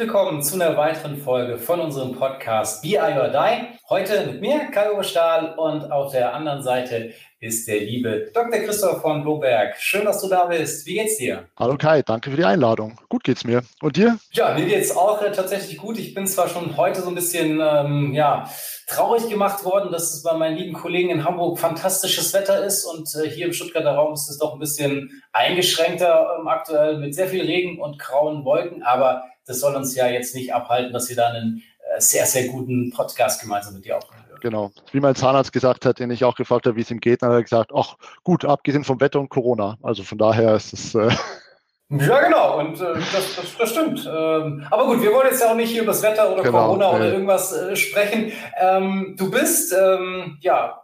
Willkommen zu einer weiteren Folge von unserem Podcast BI or Die. Heute mit mir, Kai Stahl, und auf der anderen Seite ist der liebe Dr. Christoph von Bloberg. Schön, dass du da bist. Wie geht's dir? Hallo Kai, danke für die Einladung. Gut geht's mir. Und dir? Ja, mir geht's auch äh, tatsächlich gut. Ich bin zwar schon heute so ein bisschen ähm, ja, traurig gemacht worden, dass es bei meinen lieben Kollegen in Hamburg fantastisches Wetter ist und äh, hier im Stuttgarter Raum ist es doch ein bisschen eingeschränkter ähm, aktuell mit sehr viel Regen und grauen Wolken. Aber das soll uns ja jetzt nicht abhalten, dass wir da einen äh, sehr, sehr guten Podcast gemeinsam mit dir aufnehmen. Genau. Wie mein Zahnarzt gesagt hat, den ich auch gefragt habe, wie es ihm geht, dann hat er gesagt, ach gut, abgesehen vom Wetter und Corona. Also von daher ist es. Äh ja, genau, und äh, das, das, das, stimmt. Ähm, aber gut, wir wollen jetzt ja auch nicht hier über das Wetter oder genau, Corona oder irgendwas äh, sprechen. Ähm, du bist, ähm, ja,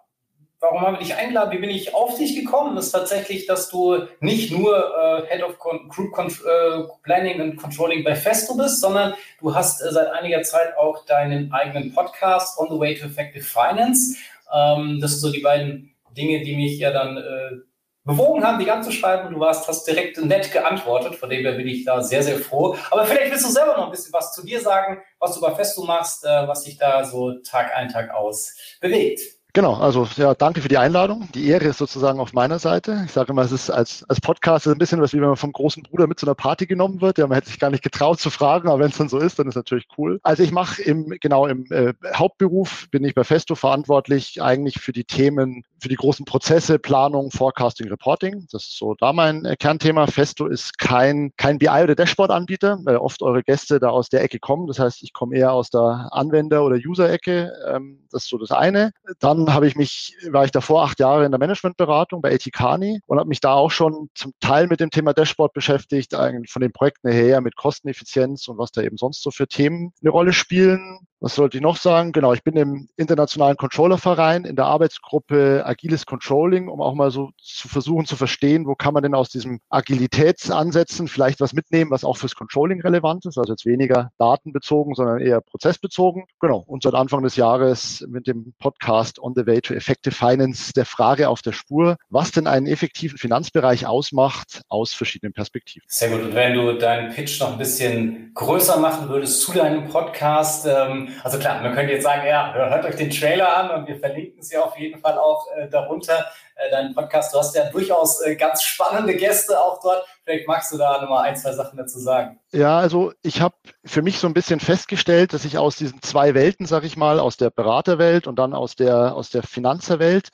warum haben wir dich eingeladen? Wie bin ich auf dich gekommen? Ist tatsächlich, dass du nicht nur äh, Head of Con Group Con äh, Planning and Controlling bei Festo bist, sondern du hast äh, seit einiger Zeit auch deinen eigenen Podcast On the Way to Effective Finance. Ähm, das sind so die beiden Dinge, die mich ja dann äh, bewogen haben, die ganze schreiben. Du warst, hast direkt nett geantwortet, von dem her bin ich da sehr, sehr froh. Aber vielleicht willst du selber noch ein bisschen was zu dir sagen, was du bei Festo machst, äh, was dich da so Tag ein, Tag aus bewegt. Genau, also ja, danke für die Einladung. Die Ehre ist sozusagen auf meiner Seite. Ich sage immer, es ist als, als Podcast ein bisschen was, wie wenn man vom großen Bruder mit zu einer Party genommen wird. Ja, man hätte sich gar nicht getraut zu fragen, aber wenn es dann so ist, dann ist natürlich cool. Also ich mache im, genau im äh, Hauptberuf bin ich bei Festo verantwortlich eigentlich für die Themen, für die großen Prozesse, Planung, Forecasting, Reporting. Das ist so da mein äh, Kernthema. Festo ist kein, kein BI- oder Dashboard-Anbieter, weil oft eure Gäste da aus der Ecke kommen. Das heißt, ich komme eher aus der Anwender- oder User-Ecke. Ähm, das ist so das eine. Dann habe ich mich, war ich davor acht Jahre in der Managementberatung bei Etikani und habe mich da auch schon zum Teil mit dem Thema Dashboard beschäftigt, eigentlich von den Projekten her mit Kosteneffizienz und was da eben sonst so für Themen eine Rolle spielen. Was sollte ich noch sagen? Genau, ich bin im internationalen Controllerverein in der Arbeitsgruppe Agiles Controlling, um auch mal so zu versuchen zu verstehen, wo kann man denn aus diesem Agilitätsansätzen vielleicht was mitnehmen, was auch fürs Controlling relevant ist. Also jetzt weniger datenbezogen, sondern eher prozessbezogen. Genau. Und seit Anfang des Jahres mit dem Podcast On the Way to Effective Finance der Frage auf der Spur, was denn einen effektiven Finanzbereich ausmacht aus verschiedenen Perspektiven. Sehr gut. Und wenn du deinen Pitch noch ein bisschen größer machen würdest zu deinem Podcast, ähm also klar, man könnte jetzt sagen, ja, hört euch den Trailer an und wir verlinken ja auf jeden Fall auch äh, darunter, äh, deinen Podcast. Du hast ja durchaus äh, ganz spannende Gäste auch dort. Vielleicht magst du da nochmal ein, zwei Sachen dazu sagen. Ja, also ich habe für mich so ein bisschen festgestellt, dass ich aus diesen zwei Welten, sag ich mal, aus der Beraterwelt und dann aus der, aus der Finanzerwelt,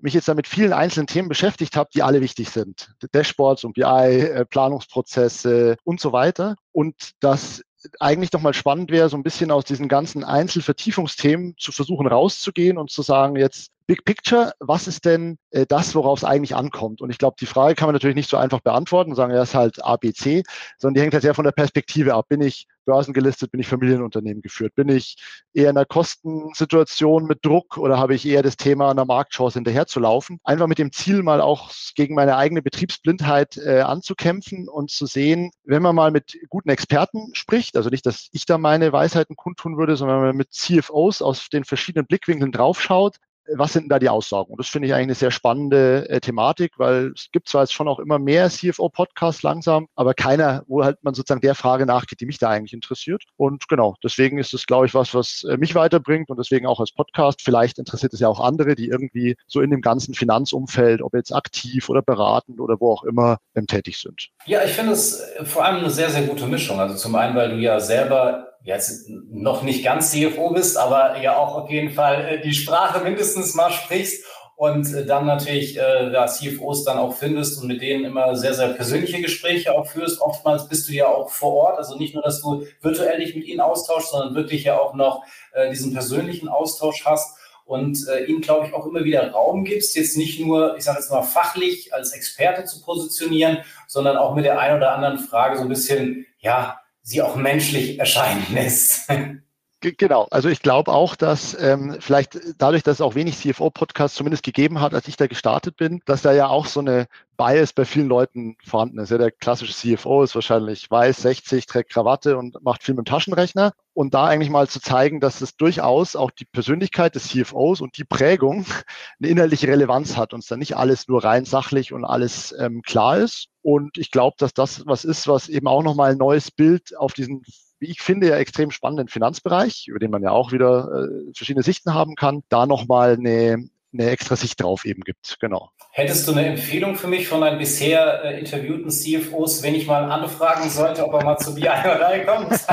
mich jetzt da mit vielen einzelnen Themen beschäftigt habe, die alle wichtig sind. Dashboards und BI, äh, Planungsprozesse und so weiter. Und dass eigentlich doch mal spannend wäre, so ein bisschen aus diesen ganzen Einzelvertiefungsthemen zu versuchen rauszugehen und zu sagen, jetzt Big Picture, was ist denn äh, das, worauf es eigentlich ankommt? Und ich glaube, die Frage kann man natürlich nicht so einfach beantworten und sagen, ja, ist halt ABC, sondern die hängt halt sehr von der Perspektive ab. Bin ich börsengelistet, bin ich Familienunternehmen geführt? Bin ich eher in einer Kostensituation mit Druck oder habe ich eher das Thema einer Marktchance hinterherzulaufen? Einfach mit dem Ziel, mal auch gegen meine eigene Betriebsblindheit äh, anzukämpfen und zu sehen, wenn man mal mit guten Experten spricht, also nicht, dass ich da meine Weisheiten kundtun würde, sondern wenn man mit CFOs aus den verschiedenen Blickwinkeln draufschaut, was sind denn da die Aussagen? Und das finde ich eigentlich eine sehr spannende äh, Thematik, weil es gibt zwar jetzt schon auch immer mehr CFO-Podcasts langsam, aber keiner, wo halt man sozusagen der Frage nachgeht, die mich da eigentlich interessiert. Und genau, deswegen ist es, glaube ich, was, was äh, mich weiterbringt und deswegen auch als Podcast. Vielleicht interessiert es ja auch andere, die irgendwie so in dem ganzen Finanzumfeld, ob jetzt aktiv oder beratend oder wo auch immer, ähm, tätig sind. Ja, ich finde es äh, vor allem eine sehr, sehr gute Mischung. Also zum einen, weil du ja selber jetzt noch nicht ganz CFO bist, aber ja auch auf jeden Fall äh, die Sprache mindestens mal sprichst und äh, dann natürlich äh, da CFOs dann auch findest und mit denen immer sehr, sehr persönliche Gespräche auch führst. Oftmals bist du ja auch vor Ort, also nicht nur, dass du virtuell dich mit ihnen austauschst, sondern wirklich ja auch noch äh, diesen persönlichen Austausch hast und äh, ihnen, glaube ich, auch immer wieder Raum gibst, jetzt nicht nur, ich sage jetzt mal, fachlich als Experte zu positionieren, sondern auch mit der einen oder anderen Frage so ein bisschen, ja, sie auch menschlich erscheinen lässt. Genau, also ich glaube auch, dass ähm, vielleicht dadurch, dass es auch wenig CFO-Podcasts zumindest gegeben hat, als ich da gestartet bin, dass da ja auch so eine Bias bei vielen Leuten vorhanden ist. Ja, der klassische CFO ist wahrscheinlich weiß, 60, trägt Krawatte und macht viel mit dem Taschenrechner. Und da eigentlich mal zu zeigen, dass es durchaus auch die Persönlichkeit des CFOs und die Prägung eine inhaltliche Relevanz hat und es dann nicht alles nur rein sachlich und alles ähm, klar ist. Und ich glaube, dass das was ist, was eben auch nochmal ein neues Bild auf diesen wie ich finde, ja extrem spannenden Finanzbereich, über den man ja auch wieder äh, verschiedene Sichten haben kann, da nochmal eine, eine extra Sicht drauf eben gibt. Genau. Hättest du eine Empfehlung für mich von deinen bisher äh, interviewten CFOs, wenn ich mal anfragen sollte, ob er mal zu BI oder kommt?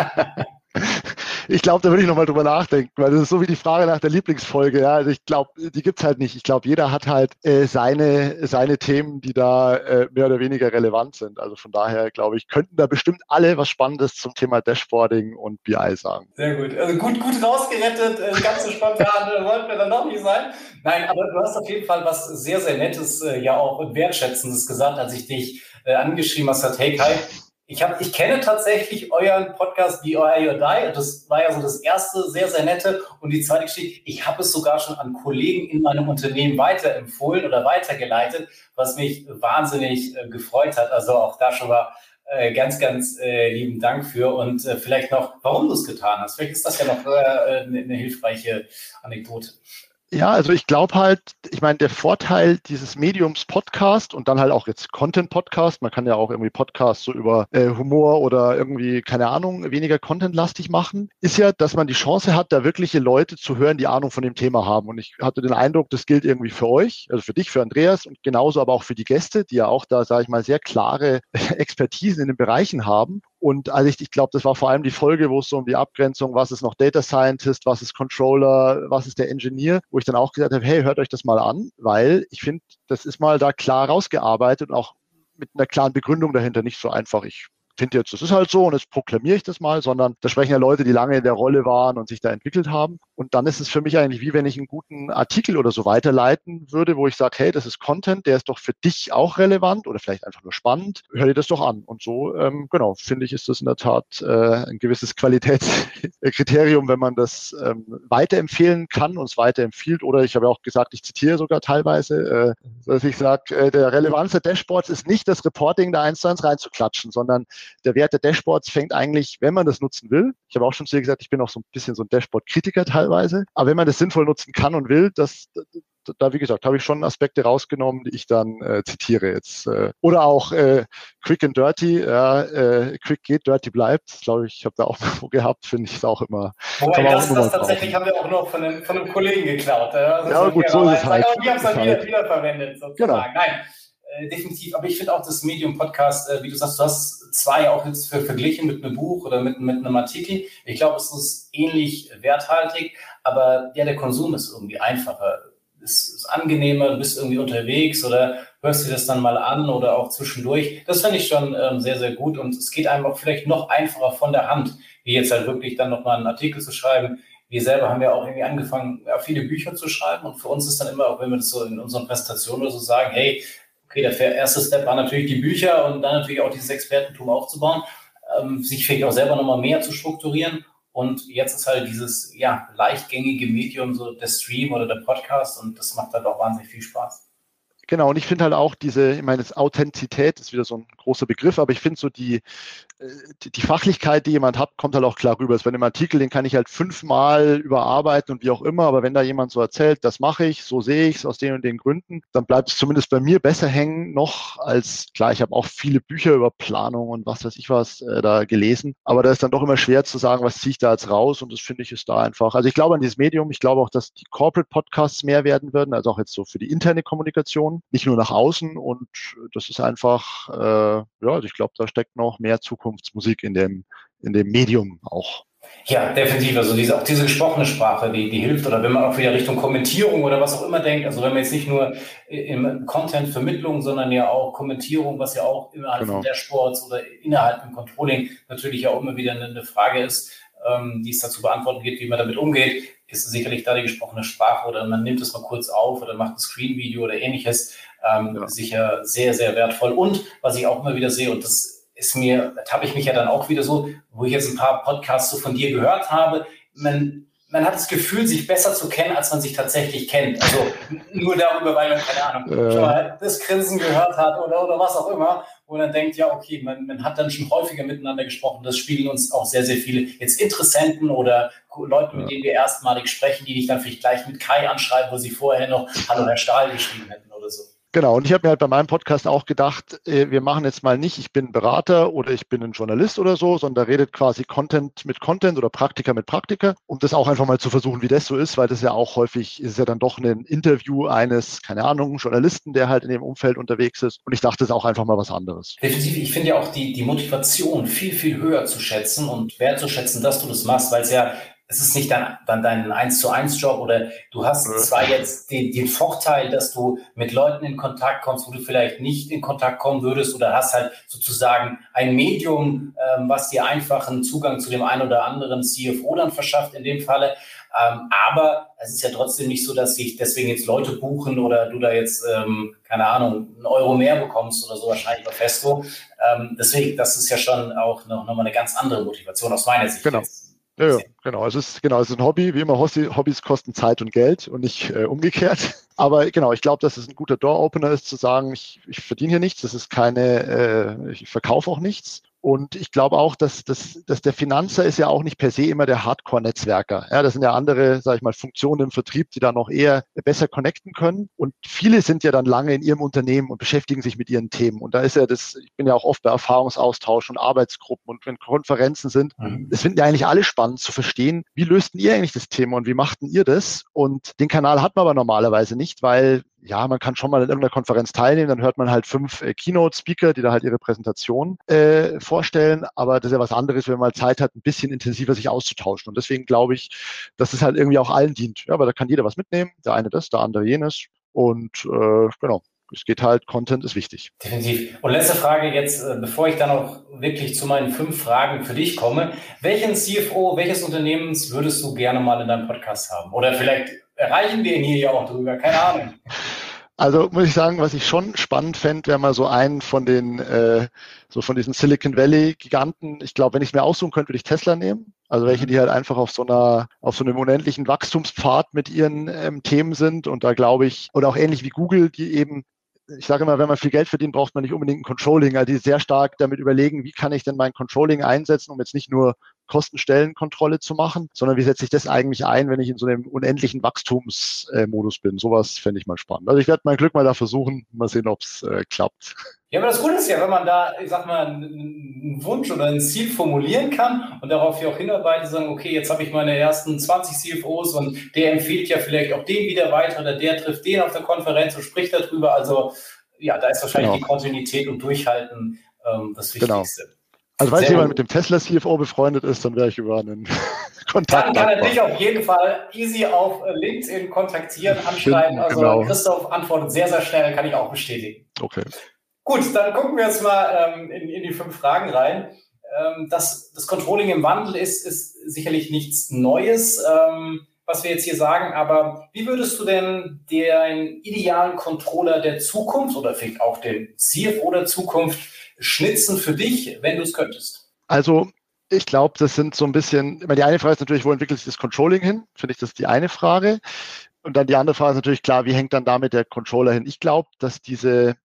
ich glaube, da würde ich nochmal drüber nachdenken, weil das ist so wie die Frage nach der Lieblingsfolge. Ja, also ich glaube, die gibt's halt nicht. Ich glaube, jeder hat halt äh, seine, seine Themen, die da äh, mehr oder weniger relevant sind. Also von daher, glaube ich, könnten da bestimmt alle was Spannendes zum Thema Dashboarding und BI sagen. Sehr gut. Also gut, gut rausgerettet. Äh, ganz so spontan äh, wollten wir dann noch nicht sein. Nein, aber du hast auf jeden Fall was sehr, sehr Nettes, äh, ja auch und Wertschätzendes gesagt, als ich dich äh, angeschrieben hast, hey Kai, ich, hab, ich kenne tatsächlich euren Podcast The Or You Die. Das war ja so das erste sehr, sehr nette. Und die zweite Geschichte, ich habe es sogar schon an Kollegen in meinem Unternehmen weiterempfohlen oder weitergeleitet, was mich wahnsinnig äh, gefreut hat. Also auch da schon mal äh, ganz, ganz äh, lieben Dank für. Und äh, vielleicht noch, warum du es getan hast. Vielleicht ist das ja noch äh, eine, eine hilfreiche Anekdote. Ja, also ich glaube halt, ich meine, der Vorteil dieses Mediums Podcast und dann halt auch jetzt Content Podcast, man kann ja auch irgendwie Podcasts so über äh, Humor oder irgendwie, keine Ahnung, weniger contentlastig machen, ist ja, dass man die Chance hat, da wirkliche Leute zu hören, die Ahnung von dem Thema haben. Und ich hatte den Eindruck, das gilt irgendwie für euch, also für dich, für Andreas und genauso aber auch für die Gäste, die ja auch da, sage ich mal, sehr klare Expertisen in den Bereichen haben. Und also ich, ich glaube, das war vor allem die Folge, wo es so um die Abgrenzung, was ist noch Data Scientist, was ist Controller, was ist der Engineer, wo ich dann auch gesagt habe, hey, hört euch das mal an, weil ich finde, das ist mal da klar rausgearbeitet und auch mit einer klaren Begründung dahinter, nicht so einfach, ich finde jetzt, das ist halt so und jetzt proklamiere ich das mal, sondern da sprechen ja Leute, die lange in der Rolle waren und sich da entwickelt haben. Und dann ist es für mich eigentlich wie wenn ich einen guten Artikel oder so weiterleiten würde, wo ich sage, hey, das ist Content, der ist doch für dich auch relevant oder vielleicht einfach nur spannend. Hör dir das doch an. Und so, ähm, genau, finde ich, ist das in der Tat äh, ein gewisses Qualitätskriterium, wenn man das ähm, weiterempfehlen kann und es weiterempfiehlt. Oder ich habe auch gesagt, ich zitiere sogar teilweise, äh, dass ich sage, äh, der Relevanz der Dashboards ist nicht das Reporting da eins zu eins reinzuklatschen, sondern der Wert der Dashboards fängt eigentlich, wenn man das nutzen will, ich habe auch schon zu dir gesagt, ich bin auch so ein bisschen so ein Dashboard-Kritiker teilweise, aber wenn man das sinnvoll nutzen kann und will, das, da, wie gesagt, habe ich schon Aspekte rausgenommen, die ich dann äh, zitiere jetzt. Äh, oder auch äh, Quick and Dirty, ja, äh, Quick geht, Dirty bleibt. Glaube ich, habe da auch mal gehabt, finde ich es auch immer. Wobei das, das tatsächlich haben wir auch noch von einem, von einem Kollegen geklaut. Ja, ja gut, so ist es halt. Aber die haben es dann wieder, wieder verwendet, sozusagen. Genau. Nein, äh, definitiv. Aber ich finde auch das Medium-Podcast, äh, wie du sagst, du hast zwei auch jetzt für, verglichen mit einem Buch oder mit, mit einem Artikel. Ich glaube, es ist ähnlich werthaltig, aber ja, der Konsum ist irgendwie einfacher. Es ist angenehmer, du bist irgendwie unterwegs oder hörst dir das dann mal an oder auch zwischendurch. Das finde ich schon ähm, sehr, sehr gut und es geht einem auch vielleicht noch einfacher von der Hand, wie jetzt halt wirklich dann nochmal einen Artikel zu schreiben. Wir selber haben ja auch irgendwie angefangen, ja, viele Bücher zu schreiben und für uns ist dann immer, auch wenn wir das so in unseren Präsentationen oder so sagen, hey, okay, der erste Step war natürlich die Bücher und dann natürlich auch dieses Expertentum aufzubauen, ähm, sich vielleicht auch selber nochmal mehr zu strukturieren. Und jetzt ist halt dieses ja, leichtgängige Medium, so der Stream oder der Podcast und das macht halt auch wahnsinnig viel Spaß. Genau, und ich finde halt auch diese, ich meine, Authentizität ist wieder so ein großer Begriff, aber ich finde so die, äh, die, die, Fachlichkeit, die jemand hat, kommt halt auch klar rüber. Also bei einem Artikel, den kann ich halt fünfmal überarbeiten und wie auch immer, aber wenn da jemand so erzählt, das mache ich, so sehe ich es aus den und den Gründen, dann bleibt es zumindest bei mir besser hängen noch als, klar, ich habe auch viele Bücher über Planung und was weiß ich was äh, da gelesen, aber da ist dann doch immer schwer zu sagen, was ziehe ich da jetzt raus und das finde ich ist da einfach. Also ich glaube an dieses Medium, ich glaube auch, dass die Corporate Podcasts mehr werden würden, also auch jetzt so für die interne Kommunikation, nicht nur nach außen und das ist einfach, äh, ja, also ich glaube, da steckt noch mehr Zukunftsmusik in dem, in dem Medium auch. Ja, definitiv. Also diese, auch diese gesprochene Sprache, die, die hilft. Oder wenn man auch wieder Richtung Kommentierung oder was auch immer denkt. Also wenn man jetzt nicht nur im Content-Vermittlung, sondern ja auch Kommentierung, was ja auch innerhalb genau. von Dashboards oder innerhalb im Controlling natürlich auch immer wieder eine, eine Frage ist, ähm, die es dazu beantworten geht, wie man damit umgeht, ist sicherlich da die gesprochene Sprache oder man nimmt es mal kurz auf oder macht ein Screen-Video oder ähnliches. Ähm, ja. Sicher sehr, sehr wertvoll. Und was ich auch immer wieder sehe, und das ist mir, da habe ich mich ja dann auch wieder so, wo ich jetzt ein paar Podcasts so von dir gehört habe, man man hat das Gefühl, sich besser zu kennen, als man sich tatsächlich kennt. Also nur darüber, weil man, keine Ahnung, äh. schon mal das Grinsen gehört hat oder, oder was auch immer, wo man denkt, ja, okay, man, man hat dann schon häufiger miteinander gesprochen. Das spiegeln uns auch sehr, sehr viele jetzt Interessenten oder Leute, mit denen wir erstmalig sprechen, die dich dann vielleicht gleich mit Kai anschreiben, wo sie vorher noch Hallo Herr Stahl geschrieben hätten oder so. Genau, und ich habe mir halt bei meinem Podcast auch gedacht, äh, wir machen jetzt mal nicht, ich bin Berater oder ich bin ein Journalist oder so, sondern da redet quasi Content mit Content oder Praktiker mit Praktiker, um das auch einfach mal zu versuchen, wie das so ist, weil das ja auch häufig ist ja dann doch ein Interview eines, keine Ahnung, Journalisten, der halt in dem Umfeld unterwegs ist. Und ich dachte, das ist auch einfach mal was anderes. Definitiv, ich finde ja auch die, die Motivation viel, viel höher zu schätzen und wertzuschätzen, dass du das machst, weil es ja es ist nicht dann, dann dein 1 zu 1 Job oder du hast zwar jetzt den, den, Vorteil, dass du mit Leuten in Kontakt kommst, wo du vielleicht nicht in Kontakt kommen würdest oder hast halt sozusagen ein Medium, ähm, was dir einfachen Zugang zu dem einen oder anderen CFO dann verschafft in dem Falle. Ähm, aber es ist ja trotzdem nicht so, dass sich deswegen jetzt Leute buchen oder du da jetzt, ähm, keine Ahnung, einen Euro mehr bekommst oder so wahrscheinlich bei Festo. Ähm, deswegen, das ist ja schon auch noch, noch mal eine ganz andere Motivation aus meiner Sicht. Genau. Jetzt. Ja, ja, genau. Es ist genau, es ist ein Hobby. Wie immer, Hobbys kosten Zeit und Geld und nicht äh, umgekehrt. Aber genau, ich glaube, dass es ein guter Door-Opener ist, zu sagen, ich, ich verdiene hier nichts, das ist keine, äh, ich verkaufe auch nichts. Und ich glaube auch, dass, dass, dass der Finanzer ist ja auch nicht per se immer der Hardcore-Netzwerker. Ja, das sind ja andere, sage ich mal, Funktionen im Vertrieb, die da noch eher besser connecten können. Und viele sind ja dann lange in ihrem Unternehmen und beschäftigen sich mit ihren Themen. Und da ist ja das, ich bin ja auch oft bei Erfahrungsaustausch und Arbeitsgruppen und wenn Konferenzen sind, mhm. das finden ja eigentlich alle spannend zu verstehen, wie lösten ihr eigentlich das Thema und wie machten ihr das? Und den Kanal hat man aber normalerweise nicht, weil ja, man kann schon mal in irgendeiner Konferenz teilnehmen, dann hört man halt fünf äh, Keynote-Speaker, die da halt ihre Präsentation äh, vorstellen, aber das ist ja was anderes, wenn man mal Zeit hat, ein bisschen intensiver sich auszutauschen. Und deswegen glaube ich, dass es halt irgendwie auch allen dient. Ja, weil da kann jeder was mitnehmen, der eine das, der andere jenes. Und äh, genau, es geht halt, Content ist wichtig. Definitiv. Und letzte Frage jetzt, äh, bevor ich dann auch wirklich zu meinen fünf Fragen für dich komme. Welchen CFO, welches Unternehmens würdest du gerne mal in deinem Podcast haben? Oder vielleicht erreichen wir ihn hier ja auch drüber, keine Ahnung. Also muss ich sagen, was ich schon spannend fände, wäre mal so einen von den, äh, so von diesen Silicon Valley Giganten. Ich glaube, wenn ich es mir aussuchen könnte, würde ich Tesla nehmen. Also welche, mhm. die halt einfach auf so einer, auf so einem unendlichen Wachstumspfad mit ihren ähm, Themen sind. Und da glaube ich, oder auch ähnlich wie Google, die eben ich sage immer, wenn man viel Geld verdient, braucht man nicht unbedingt ein Controlling. Also die sehr stark damit überlegen, wie kann ich denn mein Controlling einsetzen, um jetzt nicht nur Kostenstellenkontrolle zu machen, sondern wie setze ich das eigentlich ein, wenn ich in so einem unendlichen Wachstumsmodus bin. Sowas fände ich mal spannend. Also ich werde mein Glück mal da versuchen, mal sehen, ob es äh, klappt. Ja, aber das Gute ist ja, wenn man da, ich sag mal, einen Wunsch oder ein Ziel formulieren kann und darauf ja auch hinarbeitet, sagen, okay, jetzt habe ich meine ersten 20 CFOs und der empfiehlt ja vielleicht auch den wieder weiter oder der trifft den auf der Konferenz und spricht darüber. Also ja, da ist wahrscheinlich genau. die Kontinuität und Durchhalten ähm, das genau. Wichtigste. Genau. Also falls jemand mit dem Tesla CFO befreundet ist, dann wäre ich über einen Kontakt. Dann kann er dich auf jeden Fall easy auf LinkedIn kontaktieren, anschreiben. Also genau. Christoph antwortet sehr, sehr schnell, kann ich auch bestätigen. Okay. Gut, dann gucken wir jetzt mal ähm, in, in, die fünf Fragen rein. Ähm, das, das Controlling im Wandel ist, ist sicherlich nichts Neues, ähm, was wir jetzt hier sagen, aber wie würdest du denn den idealen Controller der Zukunft oder vielleicht auch den CFO der Zukunft schnitzen für dich, wenn du es könntest? Also ich glaube, das sind so ein bisschen, die eine Frage ist natürlich, wo entwickelt sich das Controlling hin? Finde ich, das ist die eine Frage. Und dann die andere Frage ist natürlich klar, wie hängt dann damit der Controller hin? Ich glaube, dass diese,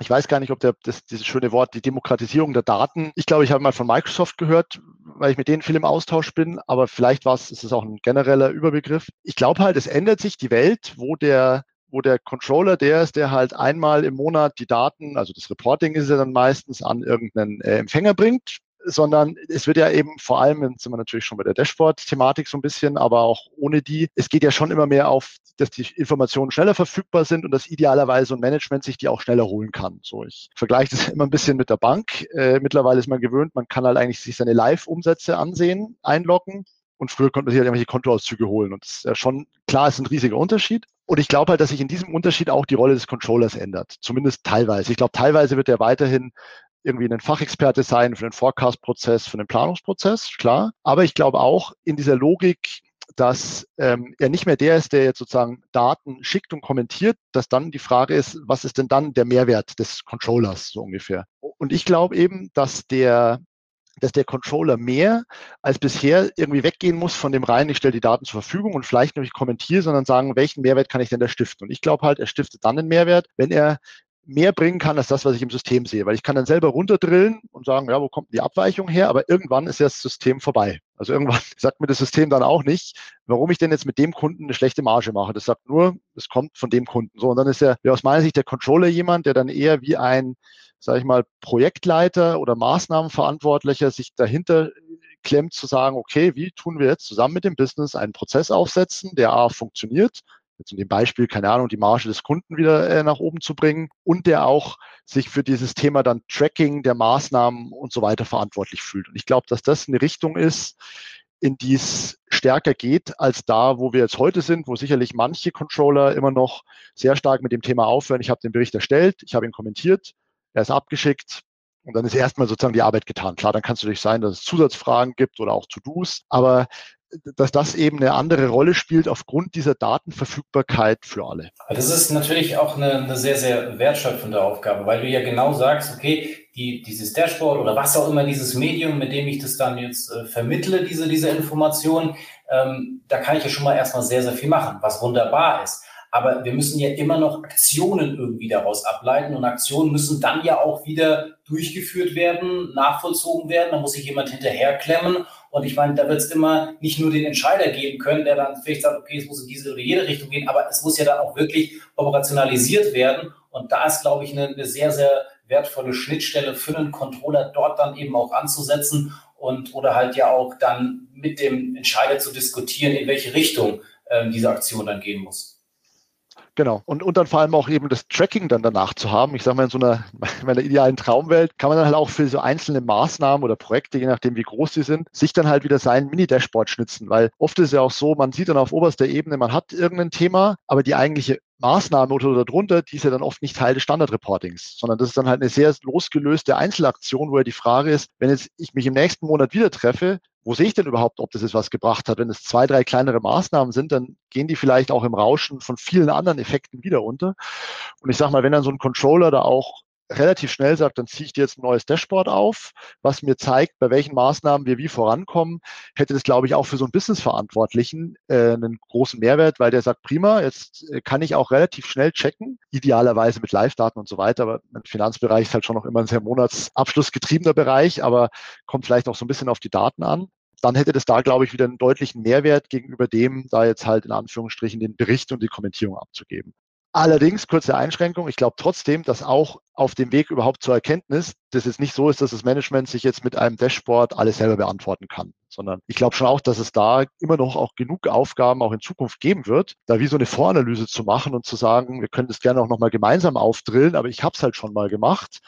ich weiß gar nicht, ob der, das, dieses schöne Wort, die Demokratisierung der Daten, ich glaube, ich habe mal von Microsoft gehört, weil ich mit denen viel im Austausch bin, aber vielleicht war es, ist es auch ein genereller Überbegriff. Ich glaube halt, es ändert sich die Welt, wo der wo der Controller der ist, der halt einmal im Monat die Daten, also das Reporting ist ja dann meistens an irgendeinen äh, Empfänger bringt, sondern es wird ja eben vor allem, jetzt sind wir natürlich schon bei der Dashboard-Thematik so ein bisschen, aber auch ohne die, es geht ja schon immer mehr auf, dass die Informationen schneller verfügbar sind und dass idealerweise ein Management sich die auch schneller holen kann. So, ich vergleiche das immer ein bisschen mit der Bank. Äh, mittlerweile ist man gewöhnt, man kann halt eigentlich sich seine Live-Umsätze ansehen, einloggen. Und früher konnte man sich halt irgendwelche Kontoauszüge holen. Und das ist ja schon klar, ist ein riesiger Unterschied. Und ich glaube halt, dass sich in diesem Unterschied auch die Rolle des Controllers ändert. Zumindest teilweise. Ich glaube, teilweise wird er weiterhin irgendwie ein Fachexperte sein für den Forecast-Prozess, für den Planungsprozess, klar. Aber ich glaube auch in dieser Logik, dass ähm, er nicht mehr der ist, der jetzt sozusagen Daten schickt und kommentiert, dass dann die Frage ist, was ist denn dann der Mehrwert des Controllers so ungefähr? Und ich glaube eben, dass der dass der Controller mehr als bisher irgendwie weggehen muss von dem rein, ich stelle die Daten zur Verfügung und vielleicht noch ich kommentiere, sondern sagen, welchen Mehrwert kann ich denn da stiften? Und ich glaube halt, er stiftet dann einen Mehrwert, wenn er mehr bringen kann als das, was ich im System sehe. Weil ich kann dann selber runterdrillen und sagen, ja, wo kommt die Abweichung her? Aber irgendwann ist das System vorbei. Also irgendwann sagt mir das System dann auch nicht, warum ich denn jetzt mit dem Kunden eine schlechte Marge mache. Das sagt nur, es kommt von dem Kunden. So, und dann ist ja aus meiner Sicht der Controller jemand, der dann eher wie ein, sage ich mal, Projektleiter oder Maßnahmenverantwortlicher sich dahinter klemmt zu sagen, okay, wie tun wir jetzt zusammen mit dem Business einen Prozess aufsetzen, der A funktioniert, jetzt in dem Beispiel, keine Ahnung, die Marge des Kunden wieder äh, nach oben zu bringen und der auch sich für dieses Thema dann Tracking der Maßnahmen und so weiter verantwortlich fühlt. Und ich glaube, dass das eine Richtung ist, in die es stärker geht als da, wo wir jetzt heute sind, wo sicherlich manche Controller immer noch sehr stark mit dem Thema aufhören. Ich habe den Bericht erstellt, ich habe ihn kommentiert, er ist abgeschickt, und dann ist erstmal sozusagen die Arbeit getan. Klar, dann kann es natürlich sein, dass es Zusatzfragen gibt oder auch To-Dos, aber dass das eben eine andere Rolle spielt aufgrund dieser Datenverfügbarkeit für alle. Das ist natürlich auch eine, eine, sehr, sehr wertschöpfende Aufgabe, weil du ja genau sagst, okay, die, dieses Dashboard oder was auch immer dieses Medium, mit dem ich das dann jetzt äh, vermittle, diese, diese Informationen, ähm, da kann ich ja schon mal erstmal sehr, sehr viel machen, was wunderbar ist. Aber wir müssen ja immer noch Aktionen irgendwie daraus ableiten und Aktionen müssen dann ja auch wieder durchgeführt werden, nachvollzogen werden. Da muss sich jemand hinterherklemmen. Und ich meine, da wird es immer nicht nur den Entscheider geben können, der dann vielleicht sagt, okay, es muss in diese oder jede Richtung gehen, aber es muss ja dann auch wirklich operationalisiert werden. Und da ist, glaube ich, eine, eine sehr, sehr wertvolle Schnittstelle für einen Controller dort dann eben auch anzusetzen und oder halt ja auch dann mit dem Entscheider zu diskutieren, in welche Richtung ähm, diese Aktion dann gehen muss. Genau. Und, und dann vor allem auch eben das Tracking dann danach zu haben. Ich sage mal, in so einer, in meiner idealen Traumwelt kann man dann halt auch für so einzelne Maßnahmen oder Projekte, je nachdem wie groß sie sind, sich dann halt wieder sein Mini-Dashboard schnitzen. Weil oft ist ja auch so, man sieht dann auf oberster Ebene, man hat irgendein Thema, aber die eigentliche Maßnahme oder darunter, die ist ja dann oft nicht Teil des Standardreportings, sondern das ist dann halt eine sehr losgelöste Einzelaktion, wo ja die Frage ist, wenn jetzt ich mich im nächsten Monat wieder treffe, wo sehe ich denn überhaupt, ob das jetzt was gebracht hat? Wenn es zwei, drei kleinere Maßnahmen sind, dann gehen die vielleicht auch im Rauschen von vielen anderen Effekten wieder unter. Und ich sage mal, wenn dann so ein Controller da auch relativ schnell sagt, dann ziehe ich dir jetzt ein neues Dashboard auf, was mir zeigt, bei welchen Maßnahmen wir wie vorankommen, hätte das, glaube ich, auch für so einen Business-Verantwortlichen äh, einen großen Mehrwert, weil der sagt, prima, jetzt äh, kann ich auch relativ schnell checken, idealerweise mit Live-Daten und so weiter, aber im Finanzbereich ist halt schon noch immer ein sehr monatsabschlussgetriebener Bereich, aber kommt vielleicht auch so ein bisschen auf die Daten an dann hätte das da, glaube ich, wieder einen deutlichen Mehrwert gegenüber dem, da jetzt halt in Anführungsstrichen den Bericht und die Kommentierung abzugeben. Allerdings, kurze Einschränkung, ich glaube trotzdem, dass auch auf dem Weg überhaupt zur Erkenntnis, dass es nicht so ist, dass das Management sich jetzt mit einem Dashboard alles selber beantworten kann, sondern ich glaube schon auch, dass es da immer noch auch genug Aufgaben auch in Zukunft geben wird, da wie so eine Voranalyse zu machen und zu sagen, wir können das gerne auch nochmal gemeinsam aufdrillen, aber ich habe es halt schon mal gemacht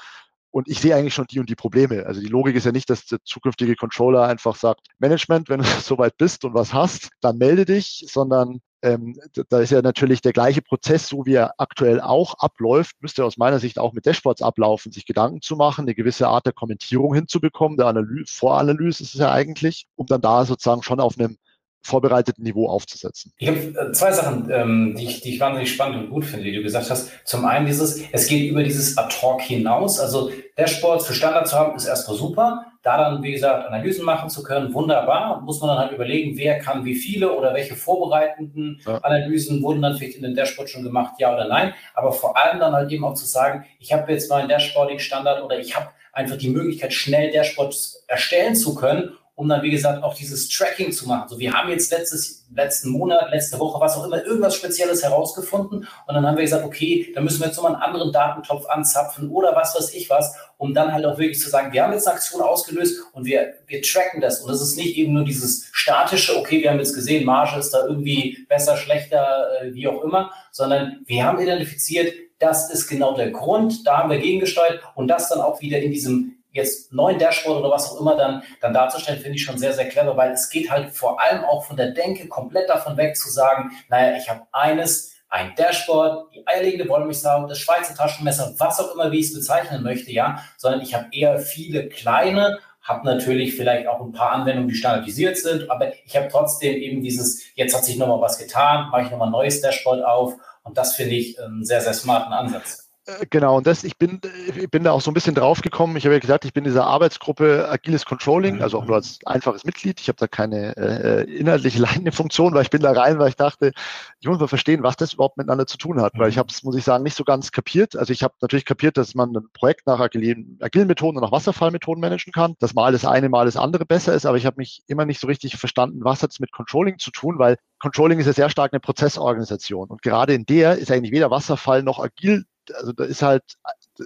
und ich sehe eigentlich schon die und die Probleme. Also die Logik ist ja nicht, dass der zukünftige Controller einfach sagt, Management, wenn du soweit bist und was hast, dann melde dich, sondern ähm, da ist ja natürlich der gleiche Prozess, so wie er aktuell auch abläuft, müsste aus meiner Sicht auch mit Dashboards ablaufen, sich Gedanken zu machen, eine gewisse Art der Kommentierung hinzubekommen, der Analyse, Voranalyse ist es ja eigentlich, um dann da sozusagen schon auf einem vorbereiteten Niveau aufzusetzen. Ich habe äh, zwei Sachen, ähm, die, ich, die ich wahnsinnig spannend und gut finde, die du gesagt hast. Zum einen dieses, es geht über dieses Ad-Hoc hinaus. Also Dashboards für Standard zu haben, ist erstmal super. Da dann, wie gesagt, Analysen machen zu können, wunderbar. Muss man dann halt überlegen, wer kann wie viele oder welche vorbereitenden ja. Analysen wurden dann vielleicht in den Dashboard schon gemacht, ja oder nein. Aber vor allem dann halt eben auch zu sagen, ich habe jetzt mal einen Dashboarding-Standard oder ich habe einfach die Möglichkeit, schnell Dashboards erstellen zu können um dann, wie gesagt, auch dieses Tracking zu machen. So, wir haben jetzt letztes, letzten Monat, letzte Woche, was auch immer, irgendwas Spezielles herausgefunden und dann haben wir gesagt, okay, da müssen wir jetzt nochmal einen anderen Datentopf anzapfen oder was weiß ich was, um dann halt auch wirklich zu sagen, wir haben jetzt eine Aktion ausgelöst und wir, wir tracken das und das ist nicht eben nur dieses statische, okay, wir haben jetzt gesehen, Marge ist da irgendwie besser, schlechter, äh, wie auch immer, sondern wir haben identifiziert, das ist genau der Grund, da haben wir gegengesteuert und das dann auch wieder in diesem jetzt neuen Dashboard oder was auch immer dann, dann darzustellen, finde ich schon sehr, sehr clever, weil es geht halt vor allem auch von der Denke komplett davon weg zu sagen, naja, ich habe eines, ein Dashboard, die eierlegende Wollmilchsau, das Schweizer Taschenmesser, was auch immer, wie ich es bezeichnen möchte, ja, sondern ich habe eher viele kleine, habe natürlich vielleicht auch ein paar Anwendungen, die standardisiert sind, aber ich habe trotzdem eben dieses, jetzt hat sich nochmal was getan, mache ich nochmal ein neues Dashboard auf und das finde ich einen sehr, sehr smarten Ansatz. Äh, genau, und das, ich bin, ich bin da auch so ein bisschen drauf gekommen. Ich habe ja gesagt, ich bin in dieser Arbeitsgruppe Agiles Controlling, also auch nur als einfaches Mitglied. Ich habe da keine äh, inhaltliche leitende Funktion, weil ich bin da rein, weil ich dachte, ich muss mal verstehen, was das überhaupt miteinander zu tun hat. Weil ich habe es, muss ich sagen, nicht so ganz kapiert. Also ich habe natürlich kapiert, dass man ein Projekt nach agilen, agilen Methoden und nach Wasserfallmethoden managen kann, dass mal das eine, mal das andere besser ist, aber ich habe mich immer nicht so richtig verstanden, was hat es mit Controlling zu tun, weil Controlling ist ja sehr stark eine Prozessorganisation. Und gerade in der ist eigentlich weder Wasserfall noch agil also da ist halt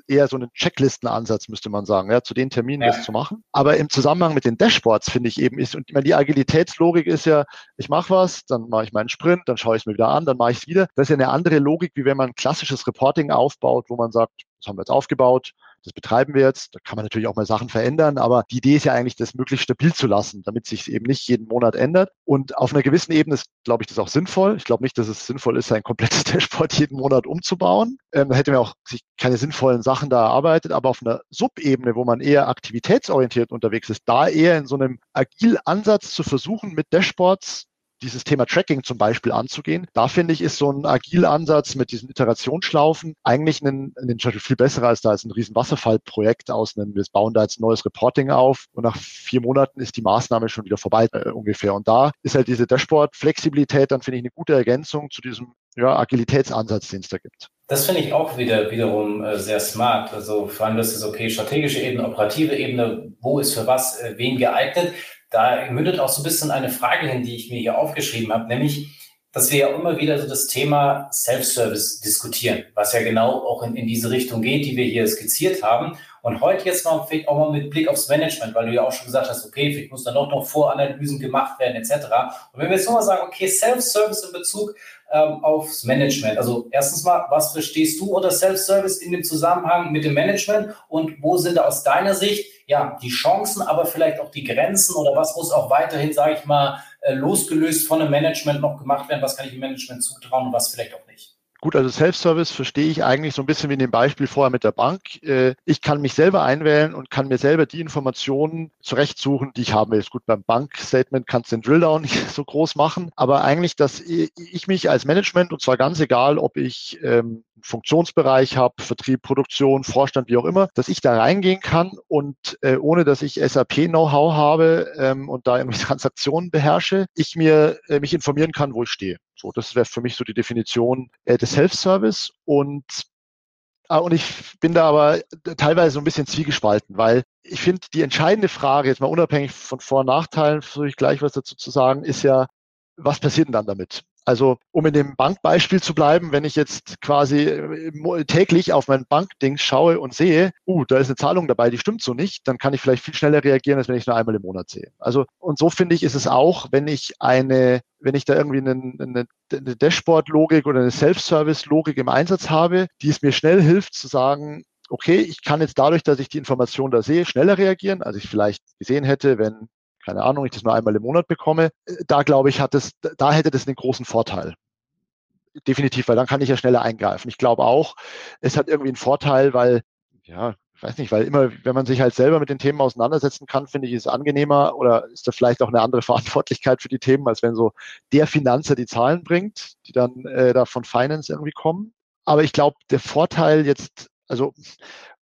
eher so ein Checklistenansatz, müsste man sagen, ja, zu den Terminen ja. das zu machen. Aber im Zusammenhang mit den Dashboards finde ich eben ist, und die Agilitätslogik ist ja, ich mache was, dann mache ich meinen Sprint, dann schaue ich es mir wieder an, dann mache ich es wieder. Das ist ja eine andere Logik, wie wenn man klassisches Reporting aufbaut, wo man sagt, das haben wir jetzt aufgebaut, das betreiben wir jetzt. Da kann man natürlich auch mal Sachen verändern, aber die Idee ist ja eigentlich, das möglichst stabil zu lassen, damit sich eben nicht jeden Monat ändert. Und auf einer gewissen Ebene ist, glaube ich, das auch sinnvoll. Ich glaube nicht, dass es sinnvoll ist, ein komplettes Dashboard jeden Monat umzubauen. Ähm, da hätte man auch sich keine sinnvollen Sachen da erarbeitet, aber auf einer Subebene, wo man eher aktivitätsorientiert unterwegs ist, da eher in so einem agil Ansatz zu versuchen, mit Dashboards dieses Thema Tracking zum Beispiel anzugehen. Da finde ich, ist so ein agiler Ansatz mit diesen Iterationsschlaufen eigentlich ein, ein viel besser als da ist ein riesen Wasserfallprojekt aus einem, wir bauen da jetzt ein neues Reporting auf und nach vier Monaten ist die Maßnahme schon wieder vorbei äh, ungefähr. Und da ist halt diese Dashboard-Flexibilität dann finde ich eine gute Ergänzung zu diesem ja, Agilitätsansatz, den es da gibt. Das finde ich auch wieder wiederum äh, sehr smart. Also vor allem, das ist okay, strategische Ebene, operative Ebene, wo ist für was, äh, wen geeignet da mündet auch so ein bisschen eine Frage hin, die ich mir hier aufgeschrieben habe, nämlich, dass wir ja immer wieder so das Thema Self-Service diskutieren, was ja genau auch in, in diese Richtung geht, die wir hier skizziert haben. Und heute jetzt noch vielleicht auch mal mit Blick aufs Management, weil du ja auch schon gesagt hast, okay, vielleicht muss da noch, noch Voranalysen gemacht werden, etc. Und wenn wir jetzt nochmal sagen, okay, Self-Service in Bezug ähm, aufs Management. Also erstens mal, was verstehst du unter Self-Service in dem Zusammenhang mit dem Management und wo sind da aus deiner Sicht ja die Chancen, aber vielleicht auch die Grenzen oder was muss auch weiterhin, sage ich mal, äh, losgelöst von dem Management noch gemacht werden? Was kann ich dem Management zutrauen und was vielleicht auch nicht? Gut, also Self-Service verstehe ich eigentlich so ein bisschen wie in dem Beispiel vorher mit der Bank. Äh, ich kann mich selber einwählen und kann mir selber die Informationen zurechtsuchen, die ich haben will. Ist gut, beim Bankstatement kannst du den Drilldown nicht so groß machen, aber eigentlich, dass ich mich als Management, und zwar ganz egal, ob ich ähm, Funktionsbereich habe, Vertrieb, Produktion, Vorstand, wie auch immer, dass ich da reingehen kann und äh, ohne dass ich SAP-Know-how habe ähm, und da irgendwie Transaktionen beherrsche, ich mir äh, mich informieren kann, wo ich stehe. So, das wäre für mich so die Definition äh, des Self-Service und ah, und ich bin da aber teilweise so ein bisschen zwiegespalten, weil ich finde, die entscheidende Frage, jetzt mal unabhängig von Vor- und Nachteilen, versuche ich gleich was dazu zu sagen, ist ja, was passiert denn dann damit? Also um in dem Bankbeispiel zu bleiben, wenn ich jetzt quasi äh, täglich auf mein Bankding schaue und sehe, uh, da ist eine Zahlung dabei, die stimmt so nicht, dann kann ich vielleicht viel schneller reagieren, als wenn ich nur einmal im Monat sehe. Also und so finde ich, ist es auch, wenn ich eine, wenn ich da irgendwie eine, eine Dashboard-Logik oder eine Self-Service-Logik im Einsatz habe, die es mir schnell hilft zu sagen, okay, ich kann jetzt dadurch, dass ich die Information da sehe, schneller reagieren, als ich vielleicht gesehen hätte, wenn keine Ahnung, ich das nur einmal im Monat bekomme, äh, da glaube ich, hat es, da hätte das einen großen Vorteil. Definitiv, weil dann kann ich ja schneller eingreifen. Ich glaube auch, es hat irgendwie einen Vorteil, weil, ja, ich weiß nicht, weil immer, wenn man sich halt selber mit den Themen auseinandersetzen kann, finde ich, ist es angenehmer oder ist da vielleicht auch eine andere Verantwortlichkeit für die Themen, als wenn so der Finanzer die Zahlen bringt, die dann äh, da von Finance irgendwie kommen. Aber ich glaube, der Vorteil jetzt, also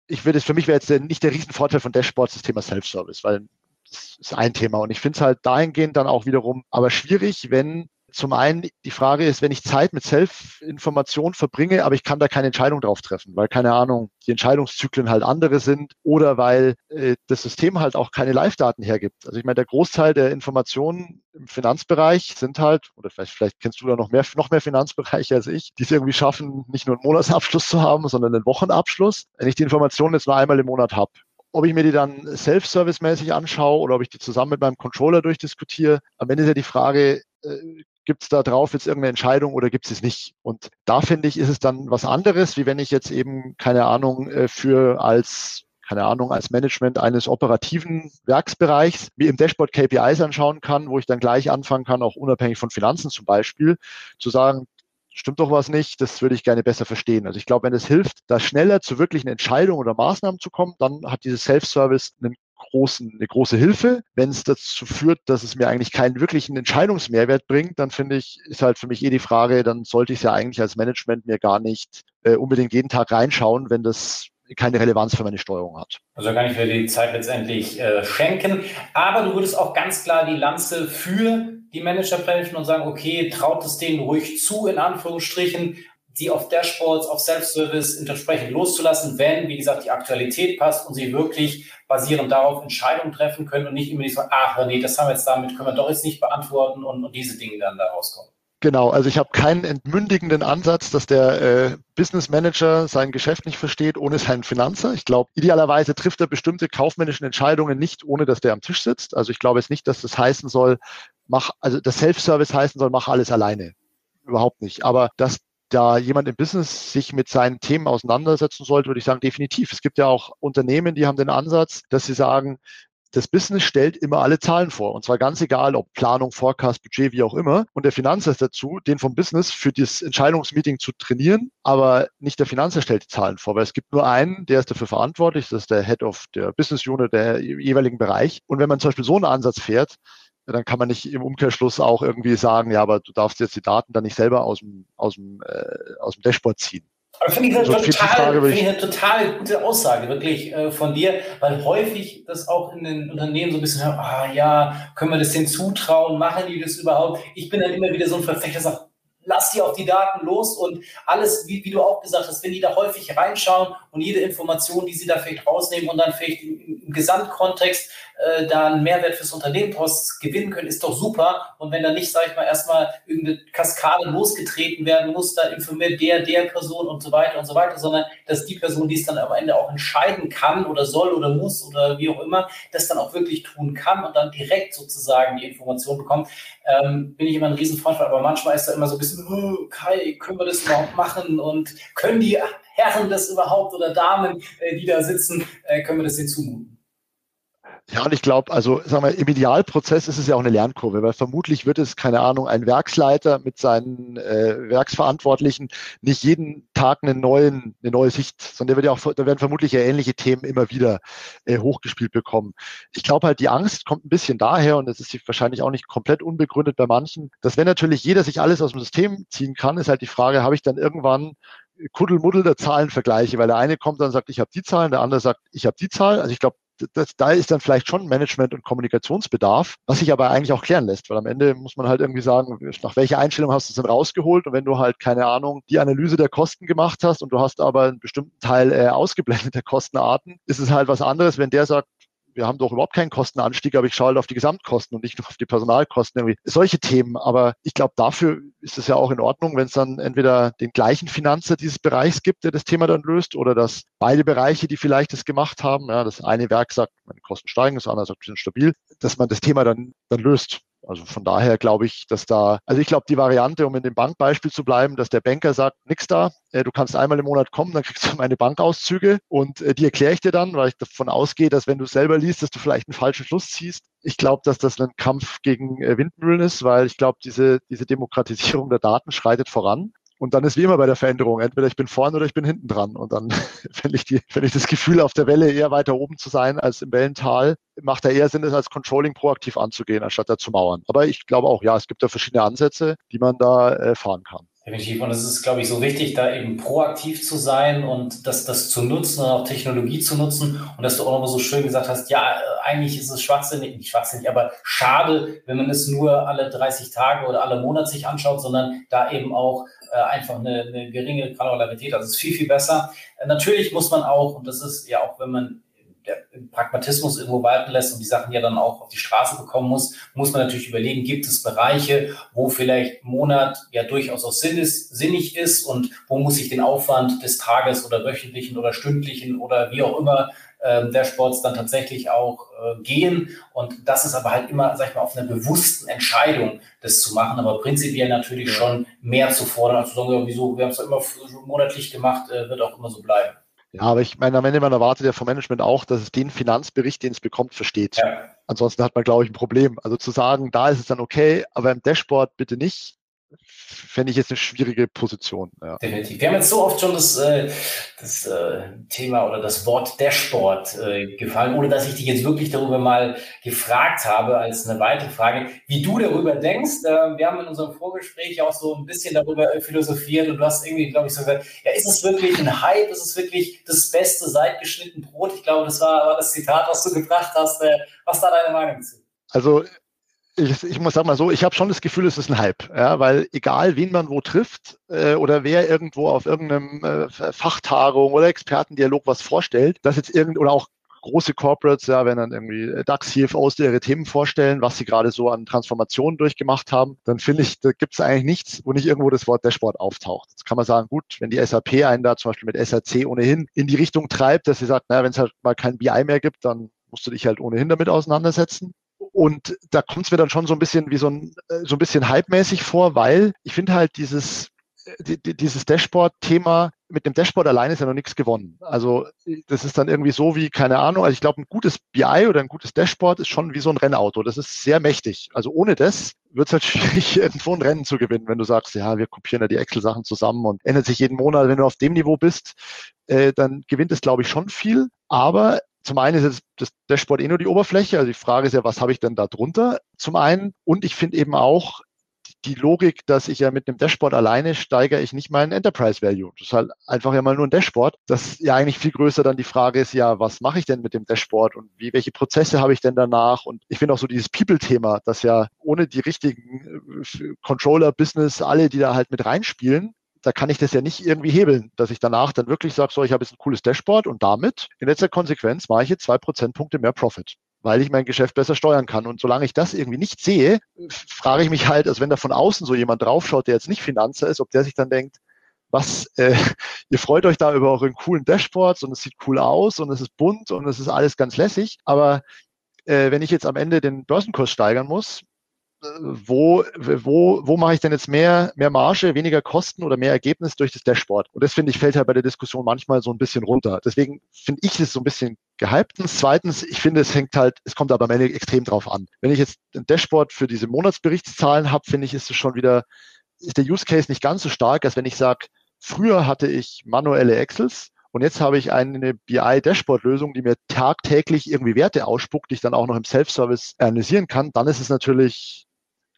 ich würde es für mich wäre jetzt nicht der Riesenvorteil von Dashboards das Thema Self-Service, weil das ist ein Thema. Und ich finde es halt dahingehend dann auch wiederum aber schwierig, wenn zum einen die Frage ist, wenn ich Zeit mit Self-Information verbringe, aber ich kann da keine Entscheidung drauf treffen, weil keine Ahnung, die Entscheidungszyklen halt andere sind oder weil äh, das System halt auch keine Live-Daten hergibt. Also ich meine, der Großteil der Informationen im Finanzbereich sind halt, oder vielleicht, vielleicht kennst du da noch mehr, noch mehr Finanzbereiche als ich, die es irgendwie schaffen, nicht nur einen Monatsabschluss zu haben, sondern einen Wochenabschluss. Wenn ich die Informationen jetzt nur einmal im Monat habe, ob ich mir die dann self-service-mäßig anschaue oder ob ich die zusammen mit meinem Controller durchdiskutiere. Am Ende ist ja die Frage, äh, gibt es da drauf jetzt irgendeine Entscheidung oder gibt es es nicht? Und da finde ich, ist es dann was anderes, wie wenn ich jetzt eben, keine Ahnung, äh, für als keine Ahnung, als Management eines operativen Werksbereichs mir im Dashboard KPIs anschauen kann, wo ich dann gleich anfangen kann, auch unabhängig von Finanzen zum Beispiel, zu sagen, stimmt doch was nicht, das würde ich gerne besser verstehen. Also ich glaube, wenn es hilft, da schneller zu wirklichen Entscheidungen oder Maßnahmen zu kommen, dann hat dieses Self-Service einen großen, eine große Hilfe. Wenn es dazu führt, dass es mir eigentlich keinen wirklichen Entscheidungsmehrwert bringt, dann finde ich, ist halt für mich eh die Frage, dann sollte ich es ja eigentlich als Management mir gar nicht äh, unbedingt jeden Tag reinschauen, wenn das keine Relevanz für meine Steuerung hat. Also kann ich mir die Zeit letztendlich äh, schenken. Aber du würdest auch ganz klar die Lanze für die Manager brechen und sagen, okay, traut es denen ruhig zu, in Anführungsstrichen, die auf Dashboards, auf Self-Service entsprechend loszulassen, wenn, wie gesagt, die Aktualität passt und sie wirklich basierend darauf Entscheidungen treffen können und nicht immer so, ach nee, das haben wir jetzt damit, können wir doch jetzt nicht beantworten und, und diese Dinge dann da rauskommen. Genau, also ich habe keinen entmündigenden Ansatz, dass der äh, Business Manager sein Geschäft nicht versteht ohne seinen Finanzer. Ich glaube, idealerweise trifft er bestimmte kaufmännischen Entscheidungen nicht, ohne dass der am Tisch sitzt. Also ich glaube jetzt nicht, dass das heißen soll, mach, also das Self-Service heißen soll, mach alles alleine. Überhaupt nicht. Aber dass da jemand im Business sich mit seinen Themen auseinandersetzen sollte, würde ich sagen, definitiv. Es gibt ja auch Unternehmen, die haben den Ansatz, dass sie sagen, das Business stellt immer alle Zahlen vor. Und zwar ganz egal, ob Planung, Forecast, Budget, wie auch immer. Und der Finanzer ist dazu, den vom Business für das Entscheidungsmeeting zu trainieren, aber nicht der Finanzer stellt die Zahlen vor, weil es gibt nur einen, der ist dafür verantwortlich, das ist der Head of der Business Unit, der jeweiligen Bereich. Und wenn man zum Beispiel so einen Ansatz fährt, dann kann man nicht im Umkehrschluss auch irgendwie sagen, ja, aber du darfst jetzt die Daten dann nicht selber aus dem, aus dem, äh, aus dem Dashboard ziehen. Aber finde ich, eine total, find ich eine total gute Aussage, wirklich äh, von dir, weil häufig das auch in den Unternehmen so ein bisschen, ah ja, können wir das denen zutrauen, machen die das überhaupt? Ich bin dann immer wieder so ein Verfechter, sagt, lass die auf die Daten los und alles, wie, wie, du auch gesagt hast, wenn die da häufig reinschauen und jede Information, die sie da vielleicht rausnehmen und dann vielleicht im, im Gesamtkontext äh, da einen Mehrwert fürs Unternehmen daraus gewinnen können, ist doch super. Und wenn dann nicht, sage ich mal, erstmal irgendeine Kaskade losgetreten werden muss, dann informiert der, der Person und so weiter und so weiter, sondern dass die Person, die es dann am Ende auch entscheiden kann oder soll oder muss oder wie auch immer, das dann auch wirklich tun kann und dann direkt sozusagen die Information bekommt, ähm, bin ich immer ein Riesenfreund von. Aber manchmal ist da immer so ein bisschen oh, Kai, können wir das überhaupt machen und können die Herren das überhaupt oder Damen, äh, die da sitzen, äh, können wir das denen zumuten? Ja, und ich glaube, also sagen wir, im Idealprozess ist es ja auch eine Lernkurve, weil vermutlich wird es, keine Ahnung, ein Werksleiter mit seinen äh, Werksverantwortlichen nicht jeden Tag eine, neuen, eine neue Sicht, sondern der wird ja auch, da werden vermutlich ja ähnliche Themen immer wieder äh, hochgespielt bekommen. Ich glaube halt, die Angst kommt ein bisschen daher, und das ist wahrscheinlich auch nicht komplett unbegründet bei manchen, dass wenn natürlich jeder sich alles aus dem System ziehen kann, ist halt die Frage, habe ich dann irgendwann Kuddelmuddel der Zahlenvergleiche, weil der eine kommt dann und sagt, ich habe die Zahlen, der andere sagt, ich habe die Zahl. Also ich glaube, das, da ist dann vielleicht schon Management- und Kommunikationsbedarf, was sich aber eigentlich auch klären lässt, weil am Ende muss man halt irgendwie sagen, nach welcher Einstellung hast du es denn rausgeholt? Und wenn du halt, keine Ahnung, die Analyse der Kosten gemacht hast und du hast aber einen bestimmten Teil äh, ausgeblendet der Kostenarten, ist es halt was anderes, wenn der sagt, wir haben doch überhaupt keinen Kostenanstieg, aber ich schaue halt auf die Gesamtkosten und nicht nur auf die Personalkosten. Irgendwie. Solche Themen. Aber ich glaube, dafür ist es ja auch in Ordnung, wenn es dann entweder den gleichen Finanzer dieses Bereichs gibt, der das Thema dann löst, oder dass beide Bereiche, die vielleicht das gemacht haben, ja, das eine Werk sagt, meine Kosten steigen, das andere sagt, wir sind stabil, dass man das Thema dann, dann löst. Also von daher glaube ich, dass da, also ich glaube, die Variante, um in dem Bankbeispiel zu bleiben, dass der Banker sagt, nix da, äh, du kannst einmal im Monat kommen, dann kriegst du meine Bankauszüge und äh, die erkläre ich dir dann, weil ich davon ausgehe, dass wenn du selber liest, dass du vielleicht einen falschen Schluss ziehst. Ich glaube, dass das ein Kampf gegen äh, Windmühlen ist, weil ich glaube, diese, diese Demokratisierung der Daten schreitet voran. Und dann ist wie immer bei der Veränderung, entweder ich bin vorne oder ich bin hinten dran. Und dann, wenn ich, die, ich das Gefühl auf der Welle eher weiter oben zu sein als im Wellental, macht da eher Sinn, es als Controlling proaktiv anzugehen, anstatt da zu mauern. Aber ich glaube auch, ja, es gibt da verschiedene Ansätze, die man da äh, fahren kann. Definitiv. Und es ist, glaube ich, so wichtig, da eben proaktiv zu sein und das, das zu nutzen und auch Technologie zu nutzen. Und dass du auch nochmal so schön gesagt hast, ja, eigentlich ist es schwachsinnig, nicht schwachsinnig, aber schade, wenn man es nur alle 30 Tage oder alle Monate sich anschaut, sondern da eben auch äh, einfach eine, eine geringe Granularität. Also ist viel, viel besser. Äh, natürlich muss man auch, und das ist ja auch, wenn man der Pragmatismus irgendwo walten lässt und die Sachen ja dann auch auf die Straße bekommen muss, muss man natürlich überlegen, gibt es Bereiche, wo vielleicht Monat ja durchaus auch sinnig ist und wo muss ich den Aufwand des Tages oder wöchentlichen oder stündlichen oder wie auch immer ähm, der Sports dann tatsächlich auch äh, gehen. Und das ist aber halt immer, sag ich mal, auf einer bewussten Entscheidung, das zu machen, aber prinzipiell natürlich schon mehr zu fordern, als zu sagen, ja, wieso, wir haben es ja immer monatlich gemacht, äh, wird auch immer so bleiben. Ja, aber ich meine, am Ende man erwartet ja vom Management auch, dass es den Finanzbericht, den es bekommt, versteht. Ja. Ansonsten hat man, glaube ich, ein Problem. Also zu sagen, da ist es dann okay, aber im Dashboard bitte nicht, fände ich jetzt eine schwierige Position. Ja. Definitiv. Wir haben jetzt so oft schon das, äh, das äh, Thema oder das Wort Dashboard äh, gefallen, ohne dass ich dich jetzt wirklich darüber mal gefragt habe, als eine weitere Frage, wie du darüber denkst. Wir haben in unserem Vorgespräch auch so ein bisschen darüber philosophiert und du hast irgendwie, glaube ich, so gesagt, ja, ist es wirklich ein Hype? Ist es wirklich das Beste seit geschnitten Brot? Ich glaube, das war, das Zitat, was du gebracht hast. Was da deine Meinung zu? Also ich, ich muss sagen mal so, ich habe schon das Gefühl, es ist ein Hype, ja, weil egal wen man wo trifft äh, oder wer irgendwo auf irgendeinem äh, Fachtagung oder Expertendialog was vorstellt, dass jetzt irgend oder auch große Corporates, ja, wenn dann irgendwie DAX-CFOs ihre Themen vorstellen, was sie gerade so an Transformationen durchgemacht haben, dann finde ich, da gibt es eigentlich nichts, wo nicht irgendwo das Wort Dashboard auftaucht. Jetzt kann man sagen, gut, wenn die SAP einen da zum Beispiel mit SRC ohnehin in die Richtung treibt, dass sie sagt, naja, wenn es halt mal kein BI mehr gibt, dann musst du dich halt ohnehin damit auseinandersetzen. Und da kommt es mir dann schon so ein bisschen wie so ein, äh, so ein bisschen hype-mäßig vor, weil ich finde halt dieses, äh, dieses Dashboard-Thema, mit dem Dashboard alleine ist ja noch nichts gewonnen. Also das ist dann irgendwie so wie, keine Ahnung, also ich glaube, ein gutes BI oder ein gutes Dashboard ist schon wie so ein Rennauto. Das ist sehr mächtig. Also ohne das wird es halt schwierig, irgendwo ein Rennen zu gewinnen, wenn du sagst, ja, wir kopieren ja die Excel-Sachen zusammen und ändert sich jeden Monat. Wenn du auf dem Niveau bist, äh, dann gewinnt es, glaube ich, schon viel. Aber zum einen ist jetzt das Dashboard eh nur die Oberfläche. Also die Frage ist ja, was habe ich denn da drunter? Zum einen. Und ich finde eben auch die Logik, dass ich ja mit einem Dashboard alleine steigere ich nicht meinen Enterprise Value. Das ist halt einfach ja mal nur ein Dashboard. Das ja eigentlich viel größer dann die Frage ist ja, was mache ich denn mit dem Dashboard und wie, welche Prozesse habe ich denn danach? Und ich finde auch so dieses People-Thema, dass ja ohne die richtigen äh, Controller-Business alle, die da halt mit reinspielen, da kann ich das ja nicht irgendwie hebeln, dass ich danach dann wirklich sage, so, ich habe jetzt ein cooles Dashboard und damit in letzter Konsequenz mache ich jetzt zwei Prozentpunkte mehr Profit weil ich mein Geschäft besser steuern kann. Und solange ich das irgendwie nicht sehe, frage ich mich halt, als wenn da von außen so jemand draufschaut, der jetzt nicht Finanzer ist, ob der sich dann denkt, was, äh, ihr freut euch da über euren coolen Dashboards und es sieht cool aus und es ist bunt und es ist alles ganz lässig. Aber äh, wenn ich jetzt am Ende den Börsenkurs steigern muss, wo, wo, wo mache ich denn jetzt mehr, mehr Marge, weniger Kosten oder mehr Ergebnis durch das Dashboard? Und das finde ich fällt halt bei der Diskussion manchmal so ein bisschen runter. Deswegen finde ich es so ein bisschen gehyptens. Zweitens, ich finde, es hängt halt, es kommt aber am Ende extrem drauf an. Wenn ich jetzt ein Dashboard für diese Monatsberichtszahlen habe, finde ich, ist es schon wieder, ist der Use Case nicht ganz so stark, als wenn ich sage, früher hatte ich manuelle Excels, und jetzt habe ich eine BI-Dashboard-Lösung, die mir tagtäglich irgendwie Werte ausspuckt, die ich dann auch noch im Self-Service analysieren kann. Dann ist es natürlich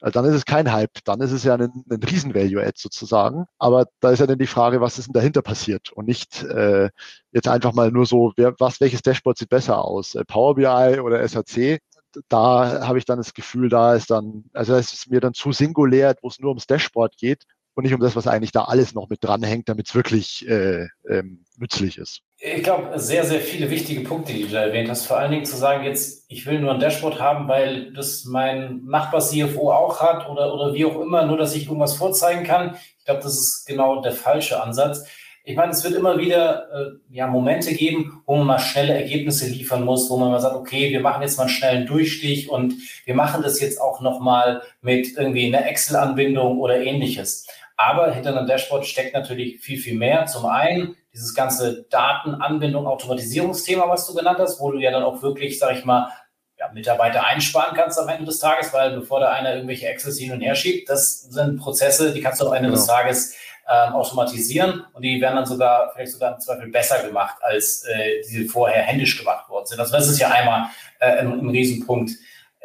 äh, dann ist es kein Hype, dann ist es ja ein, ein Riesen-Value-Add sozusagen. Aber da ist ja dann die Frage, was ist denn dahinter passiert und nicht äh, jetzt einfach mal nur so, wer, was, welches Dashboard sieht besser aus, äh, Power BI oder SAC. Da habe ich dann das Gefühl, da ist dann, also es ist mir dann zu singulär, wo es nur ums Dashboard geht und nicht um das, was eigentlich da alles noch mit dranhängt, damit es wirklich äh, ähm, nützlich ist. Ich glaube, sehr, sehr viele wichtige Punkte, die du da erwähnt hast. Vor allen Dingen zu sagen, jetzt, ich will nur ein Dashboard haben, weil das mein Nachbar-CFO auch hat oder, oder wie auch immer, nur dass ich irgendwas vorzeigen kann. Ich glaube, das ist genau der falsche Ansatz. Ich meine, es wird immer wieder äh, ja, Momente geben, wo man mal schnelle Ergebnisse liefern muss, wo man mal sagt, okay, wir machen jetzt mal einen schnellen Durchstich und wir machen das jetzt auch nochmal mit irgendwie einer Excel-Anbindung oder ähnliches. Aber hinter einem Dashboard steckt natürlich viel, viel mehr. Zum einen dieses ganze Datenanbindung, Automatisierungsthema, was du genannt hast, wo du ja dann auch wirklich, sag ich mal, ja, Mitarbeiter einsparen kannst am Ende des Tages, weil bevor da einer irgendwelche Access hin und her schiebt, das sind Prozesse, die kannst du am Ende genau. des Tages ähm, automatisieren und die werden dann sogar vielleicht sogar im Zweifel besser gemacht, als äh, die vorher händisch gemacht worden sind. Also das ist ja einmal äh, ein, ein Riesenpunkt.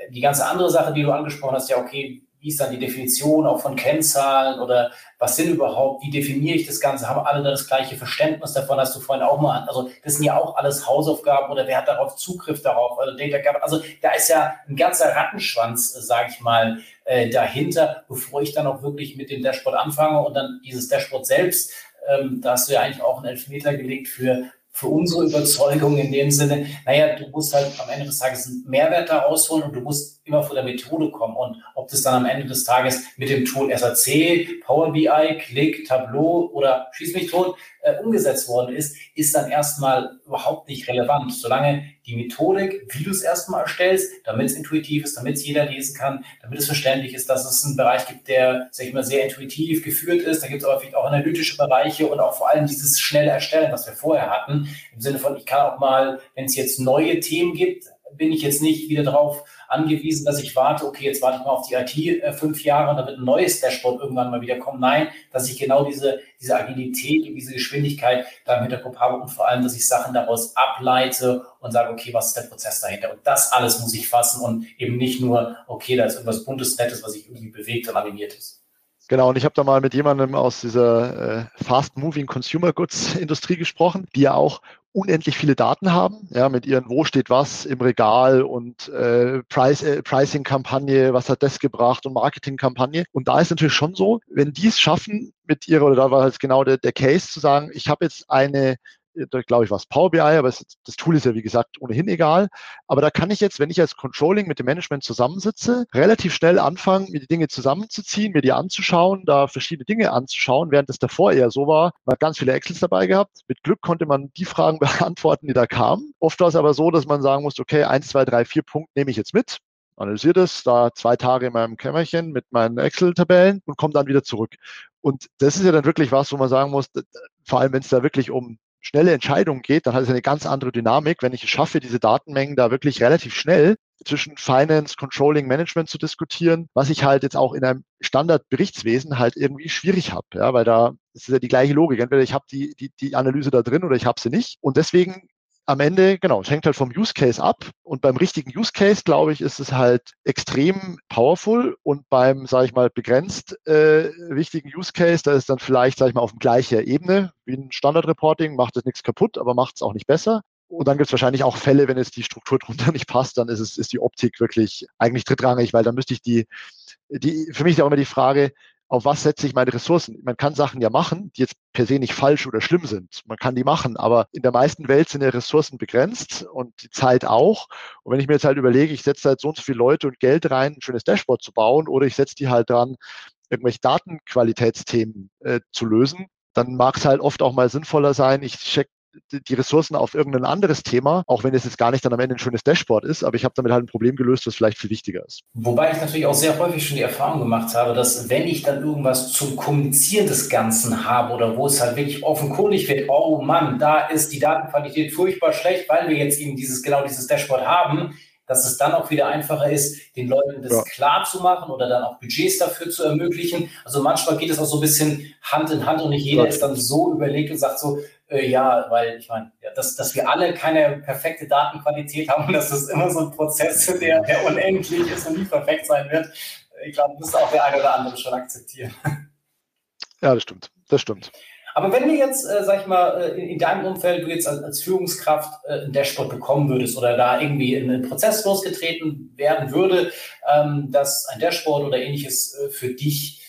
Die ganze andere Sache, die du angesprochen hast, ja, okay, wie ist dann die Definition auch von Kennzahlen oder was sind überhaupt, wie definiere ich das Ganze? Haben alle das gleiche Verständnis davon? Hast du vorhin auch mal, also das sind ja auch alles Hausaufgaben oder wer hat darauf Zugriff darauf? Also, Data, also da ist ja ein ganzer Rattenschwanz, sage ich mal, äh, dahinter, bevor ich dann auch wirklich mit dem Dashboard anfange und dann dieses Dashboard selbst, ähm, da hast du ja eigentlich auch einen Elfmeter gelegt für für unsere Überzeugung in dem Sinne, naja, du musst halt am Ende des Tages einen Mehrwert da rausholen und du musst immer von der Methode kommen. Und ob das dann am Ende des Tages mit dem Tool SAC, Power BI, Click, Tableau oder Schieß mich tot äh, umgesetzt worden ist, ist dann erstmal überhaupt nicht relevant. Solange die Methodik, wie du es erstmal erstellst, damit es intuitiv ist, damit es jeder lesen kann, damit es verständlich ist, dass es einen Bereich gibt, der, sag ich mal, sehr intuitiv geführt ist. Da gibt es aber auch analytische Bereiche und auch vor allem dieses schnelle Erstellen, was wir vorher hatten. Im Sinne von, ich kann auch mal, wenn es jetzt neue Themen gibt, bin ich jetzt nicht wieder drauf angewiesen, dass ich warte, okay, jetzt warte ich mal auf die IT äh, fünf Jahre und dann wird ein neues Dashboard irgendwann mal wieder kommen. Nein, dass ich genau diese, diese Agilität und diese Geschwindigkeit da im Hinterkopf habe und vor allem, dass ich Sachen daraus ableite und sage, okay, was ist der Prozess dahinter? Und das alles muss ich fassen und eben nicht nur, okay, da ist irgendwas Buntes, Nettes, was sich irgendwie bewegt und animiert ist. Genau, und ich habe da mal mit jemandem aus dieser äh, Fast-Moving Consumer Goods Industrie gesprochen, die ja auch unendlich viele Daten haben, ja, mit ihren, wo steht was im Regal und äh, Price, äh, Pricing-Kampagne, was hat das gebracht und Marketing-Kampagne. Und da ist natürlich schon so, wenn die es schaffen, mit ihrer, oder da war halt genau der, der Case zu sagen, ich habe jetzt eine glaube ich, was Power BI, aber es, das Tool ist ja, wie gesagt, ohnehin egal. Aber da kann ich jetzt, wenn ich als Controlling mit dem Management zusammensitze, relativ schnell anfangen, mir die Dinge zusammenzuziehen, mir die anzuschauen, da verschiedene Dinge anzuschauen, während es davor eher so war. Man hat ganz viele Excels dabei gehabt. Mit Glück konnte man die Fragen beantworten, die da kamen. Oft war es aber so, dass man sagen musste, okay, eins, zwei, drei, vier Punkte nehme ich jetzt mit analysiere das, da zwei Tage in meinem Kämmerchen mit meinen Excel-Tabellen und komme dann wieder zurück. Und das ist ja dann wirklich was, wo man sagen muss, vor allem wenn es da wirklich um schnelle Entscheidungen geht, dann hat es eine ganz andere Dynamik, wenn ich es schaffe, diese Datenmengen da wirklich relativ schnell zwischen Finance, Controlling, Management zu diskutieren, was ich halt jetzt auch in einem Standardberichtswesen halt irgendwie schwierig habe, ja, weil da ist ja die gleiche Logik. Entweder ich habe die, die, die Analyse da drin oder ich habe sie nicht. Und deswegen am Ende, genau, es hängt halt vom Use Case ab. Und beim richtigen Use Case, glaube ich, ist es halt extrem powerful. Und beim, sage ich mal, begrenzt äh, wichtigen Use Case, da ist dann vielleicht, sage ich mal, auf gleicher Ebene wie ein Standard Reporting, macht es nichts kaputt, aber macht es auch nicht besser. Und dann gibt es wahrscheinlich auch Fälle, wenn es die Struktur drunter nicht passt, dann ist es ist die Optik wirklich eigentlich drittrangig, weil dann müsste ich die, die für mich ist auch immer die Frage, auf was setze ich meine Ressourcen? Man kann Sachen ja machen, die jetzt per se nicht falsch oder schlimm sind. Man kann die machen, aber in der meisten Welt sind ja Ressourcen begrenzt und die Zeit auch. Und wenn ich mir jetzt halt überlege, ich setze halt so und so viele Leute und Geld rein, ein schönes Dashboard zu bauen, oder ich setze die halt dran, irgendwelche Datenqualitätsthemen äh, zu lösen, dann mag es halt oft auch mal sinnvoller sein, ich check die Ressourcen auf irgendein anderes Thema, auch wenn es jetzt gar nicht dann am Ende ein schönes Dashboard ist, aber ich habe damit halt ein Problem gelöst, was vielleicht viel wichtiger ist. Wobei ich natürlich auch sehr häufig schon die Erfahrung gemacht habe, dass wenn ich dann irgendwas zum Kommunizieren des Ganzen habe oder wo es halt wirklich offenkundig wird, oh Mann, da ist die Datenqualität furchtbar schlecht, weil wir jetzt eben dieses genau dieses Dashboard haben, dass es dann auch wieder einfacher ist, den Leuten das ja. klar zu machen oder dann auch Budgets dafür zu ermöglichen. Also manchmal geht es auch so ein bisschen Hand in Hand und nicht jeder ja. ist dann so überlegt und sagt so, äh, ja, weil ich meine, ja, dass, dass wir alle keine perfekte Datenqualität haben und dass das immer so ein Prozess, der, der unendlich ist und nie perfekt sein wird. Ich glaube, das muss auch der eine oder andere schon akzeptieren. Ja, das stimmt. Das stimmt. Aber wenn du jetzt, äh, sag ich mal, äh, in, in, deinem Umfeld, du jetzt als, als Führungskraft äh, ein Dashboard bekommen würdest oder da irgendwie in einen Prozess losgetreten werden würde, ähm, dass ein Dashboard oder ähnliches äh, für dich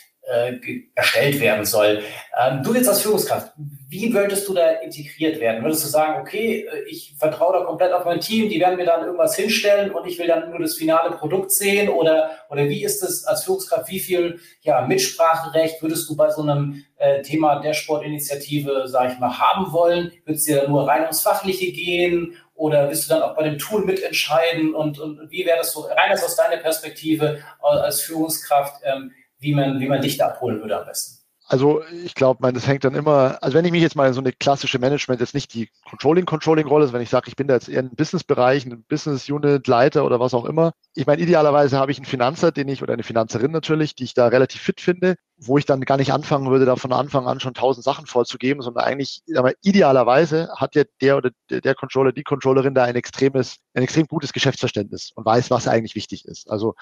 erstellt werden soll. Ähm, du jetzt als Führungskraft, wie würdest du da integriert werden? Würdest du sagen, okay, äh, ich vertraue da komplett auf mein Team, die werden mir dann irgendwas hinstellen und ich will dann nur das finale Produkt sehen? Oder, oder wie ist es als Führungskraft, wie viel ja, Mitspracherecht würdest du bei so einem äh, Thema Dashboard-Initiative, sage ich mal, haben wollen? Würdest du dir nur rein ums Fachliche gehen? Oder willst du dann auch bei dem Tool mitentscheiden? Und, und wie wäre das so, rein aus deiner Perspektive äh, als Führungskraft? Ähm, wie man, wie man dich da abholen würde am besten? Also ich glaube, das hängt dann immer, also wenn ich mich jetzt mal in so eine klassische Management, jetzt nicht die Controlling-Controlling-Rolle, wenn ich sage, ich bin da jetzt eher ein Business-Bereich, ein Business-Unit-Leiter oder was auch immer. Ich meine, idealerweise habe ich einen Finanzer, den ich, oder eine Finanzerin natürlich, die ich da relativ fit finde, wo ich dann gar nicht anfangen würde, da von Anfang an schon tausend Sachen vorzugeben, sondern eigentlich, aber idealerweise hat ja der oder der Controller, die Controllerin da ein extremes, ein extrem gutes Geschäftsverständnis und weiß, was eigentlich wichtig ist. Also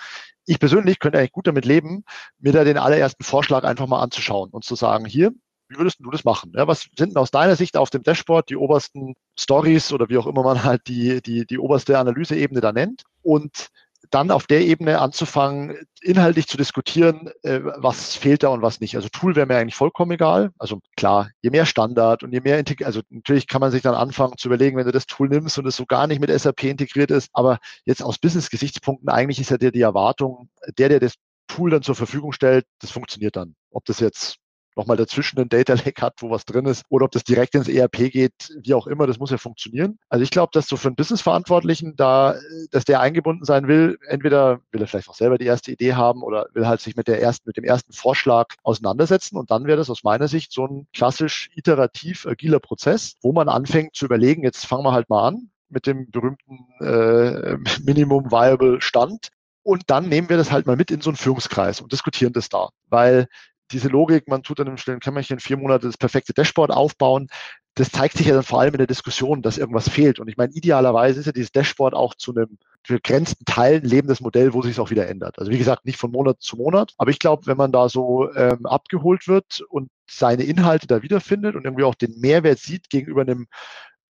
ich persönlich könnte eigentlich gut damit leben, mir da den allerersten Vorschlag einfach mal anzuschauen und zu sagen, hier, wie würdest du das machen? Ja, was sind denn aus deiner Sicht auf dem Dashboard die obersten Stories oder wie auch immer man halt die, die, die oberste Analyseebene da nennt? Und dann auf der Ebene anzufangen, inhaltlich zu diskutieren, äh, was fehlt da und was nicht. Also Tool wäre mir eigentlich vollkommen egal. Also klar, je mehr Standard und je mehr Integ also natürlich kann man sich dann anfangen zu überlegen, wenn du das Tool nimmst und es so gar nicht mit SAP integriert ist, aber jetzt aus Business-Gesichtspunkten eigentlich ist ja dir die Erwartung, der, der das Tool dann zur Verfügung stellt, das funktioniert dann. Ob das jetzt nochmal dazwischen ein Data Lake hat, wo was drin ist, oder ob das direkt ins ERP geht, wie auch immer, das muss ja funktionieren. Also ich glaube, dass so für einen Businessverantwortlichen da, dass der eingebunden sein will, entweder will er vielleicht auch selber die erste Idee haben oder will halt sich mit der ersten, mit dem ersten Vorschlag auseinandersetzen und dann wäre das aus meiner Sicht so ein klassisch iterativ agiler Prozess, wo man anfängt zu überlegen, jetzt fangen wir halt mal an, mit dem berühmten äh, Minimum Viable Stand. Und dann nehmen wir das halt mal mit in so einen Führungskreis und diskutieren das da. Weil diese Logik, man tut dann im stillen Kämmerchen vier Monate das perfekte Dashboard aufbauen, das zeigt sich ja dann vor allem in der Diskussion, dass irgendwas fehlt. Und ich meine, idealerweise ist ja dieses Dashboard auch zu einem begrenzten Teil ein lebendes Modell, wo sich es auch wieder ändert. Also wie gesagt, nicht von Monat zu Monat. Aber ich glaube, wenn man da so ähm, abgeholt wird und seine Inhalte da wiederfindet und irgendwie auch den Mehrwert sieht gegenüber einem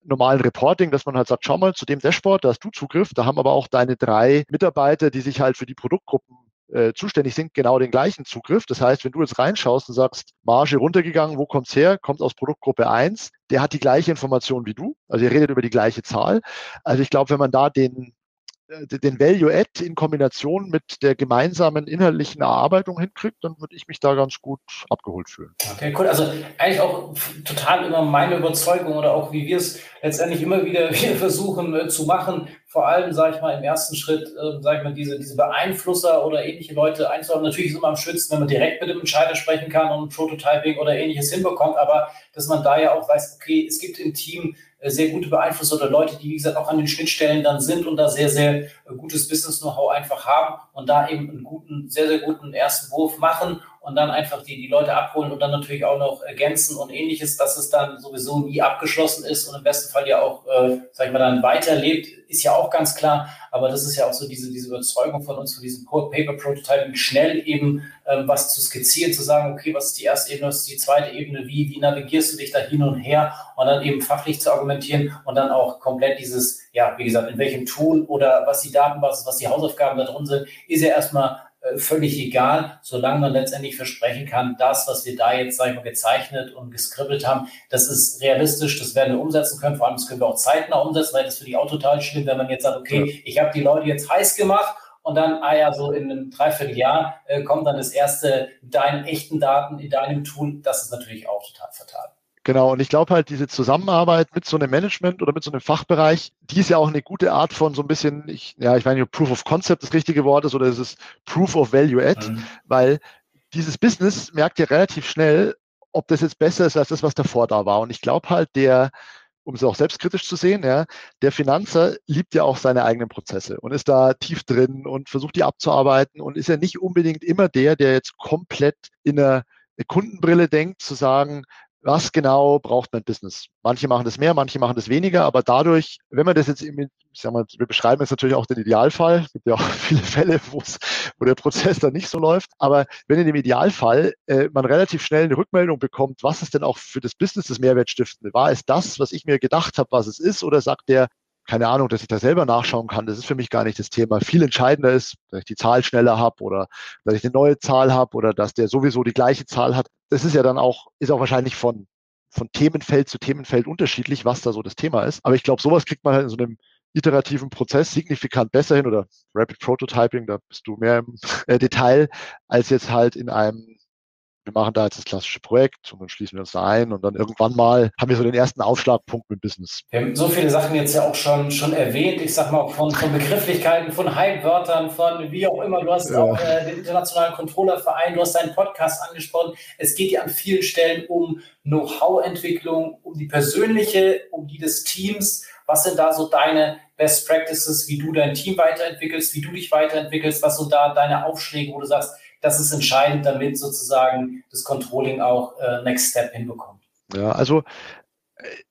normalen Reporting, dass man halt sagt, schau mal, zu dem Dashboard, da hast du Zugriff, da haben aber auch deine drei Mitarbeiter, die sich halt für die Produktgruppen äh, zuständig sind, genau den gleichen Zugriff. Das heißt, wenn du jetzt reinschaust und sagst, Marge runtergegangen, wo kommt's her? Kommt aus Produktgruppe 1, der hat die gleiche Information wie du, also ihr redet über die gleiche Zahl. Also ich glaube, wenn man da den, äh, den Value-Add in Kombination mit der gemeinsamen inhaltlichen Erarbeitung hinkriegt, dann würde ich mich da ganz gut abgeholt fühlen. Okay, cool. Also eigentlich auch total immer meine Überzeugung oder auch wie wir es letztendlich immer wieder, versuchen äh, zu machen, vor allem, sage ich mal, im ersten Schritt, äh, sage ich mal, diese, diese Beeinflusser oder ähnliche Leute einzubauen. Natürlich ist immer am schönsten, wenn man direkt mit dem Entscheider sprechen kann und Prototyping oder ähnliches hinbekommt, aber dass man da ja auch weiß, okay, es gibt im Team sehr gute Beeinflusser oder Leute, die, wie gesagt, auch an den Schnittstellen dann sind und da sehr, sehr äh, gutes Business-Know-how einfach haben und da eben einen guten, sehr, sehr guten ersten Wurf machen und dann einfach die, die Leute abholen und dann natürlich auch noch ergänzen und ähnliches, dass es dann sowieso nie abgeschlossen ist und im besten Fall ja auch, äh, sag ich mal, dann weiterlebt, ist ja auch ganz klar. Aber das ist ja auch so diese, diese Überzeugung von uns, von diesem Paper Prototyping, schnell eben ähm, was zu skizzieren, zu sagen, okay, was ist die erste Ebene, was ist die zweite Ebene, wie, wie navigierst du dich da hin und her und dann eben fachlich zu argumentieren und dann auch komplett dieses, ja, wie gesagt, in welchem Tool oder was die Datenbasis, was die Hausaufgaben da drin sind, ist ja erstmal völlig egal, solange man letztendlich versprechen kann, das, was wir da jetzt, sag ich mal, gezeichnet und geskribbelt haben, das ist realistisch, das werden wir umsetzen können. Vor allem, das können wir auch zeitnah umsetzen, weil das für die auch total schlimm, wenn man jetzt sagt, okay, ja. ich habe die Leute jetzt heiß gemacht und dann, ah ja, so in einem Dreivierteljahr äh, kommt dann das erste, deine echten Daten in deinem Tool. Das ist natürlich auch total fatal. Genau, und ich glaube halt, diese Zusammenarbeit mit so einem Management oder mit so einem Fachbereich, die ist ja auch eine gute Art von so ein bisschen, ich, ja, ich weiß nicht, ob Proof of Concept das richtige Wort ist oder ist es Proof of Value Add, mhm. weil dieses Business merkt ja relativ schnell, ob das jetzt besser ist als das, was davor da war. Und ich glaube halt, der, um es auch selbstkritisch zu sehen, ja, der Finanzer liebt ja auch seine eigenen Prozesse und ist da tief drin und versucht die abzuarbeiten und ist ja nicht unbedingt immer der, der jetzt komplett in einer Kundenbrille denkt, zu sagen, was genau braucht mein Business? Manche machen das mehr, manche machen das weniger, aber dadurch, wenn man das jetzt, ich sag mal, wir beschreiben jetzt natürlich auch den Idealfall, es gibt ja auch viele Fälle, wo der Prozess dann nicht so läuft, aber wenn in dem Idealfall äh, man relativ schnell eine Rückmeldung bekommt, was ist denn auch für das Business das Mehrwertstiftende? War es das, was ich mir gedacht habe, was es ist, oder sagt der, keine Ahnung, dass ich da selber nachschauen kann. Das ist für mich gar nicht das Thema. Viel entscheidender ist, dass ich die Zahl schneller habe oder dass ich eine neue Zahl habe oder dass der sowieso die gleiche Zahl hat. Das ist ja dann auch, ist auch wahrscheinlich von, von Themenfeld zu Themenfeld unterschiedlich, was da so das Thema ist. Aber ich glaube, sowas kriegt man halt in so einem iterativen Prozess signifikant besser hin oder Rapid Prototyping, da bist du mehr im äh, Detail, als jetzt halt in einem wir machen da jetzt das klassische Projekt und dann schließen wir uns da ein und dann irgendwann mal haben wir so den ersten Aufschlagpunkt mit Business. Wir haben so viele Sachen jetzt ja auch schon, schon erwähnt, ich sag mal von, von Begrifflichkeiten, von Hype-Wörtern, von wie auch immer. Du hast ja. auch äh, den Internationalen Controllerverein, du hast deinen Podcast angesprochen. Es geht ja an vielen Stellen um Know-how-Entwicklung, um die persönliche, um die des Teams. Was sind da so deine Best Practices, wie du dein Team weiterentwickelst, wie du dich weiterentwickelst, was sind da deine Aufschläge, wo du sagst, das ist entscheidend, damit sozusagen das Controlling auch äh, Next Step hinbekommt. Ja, also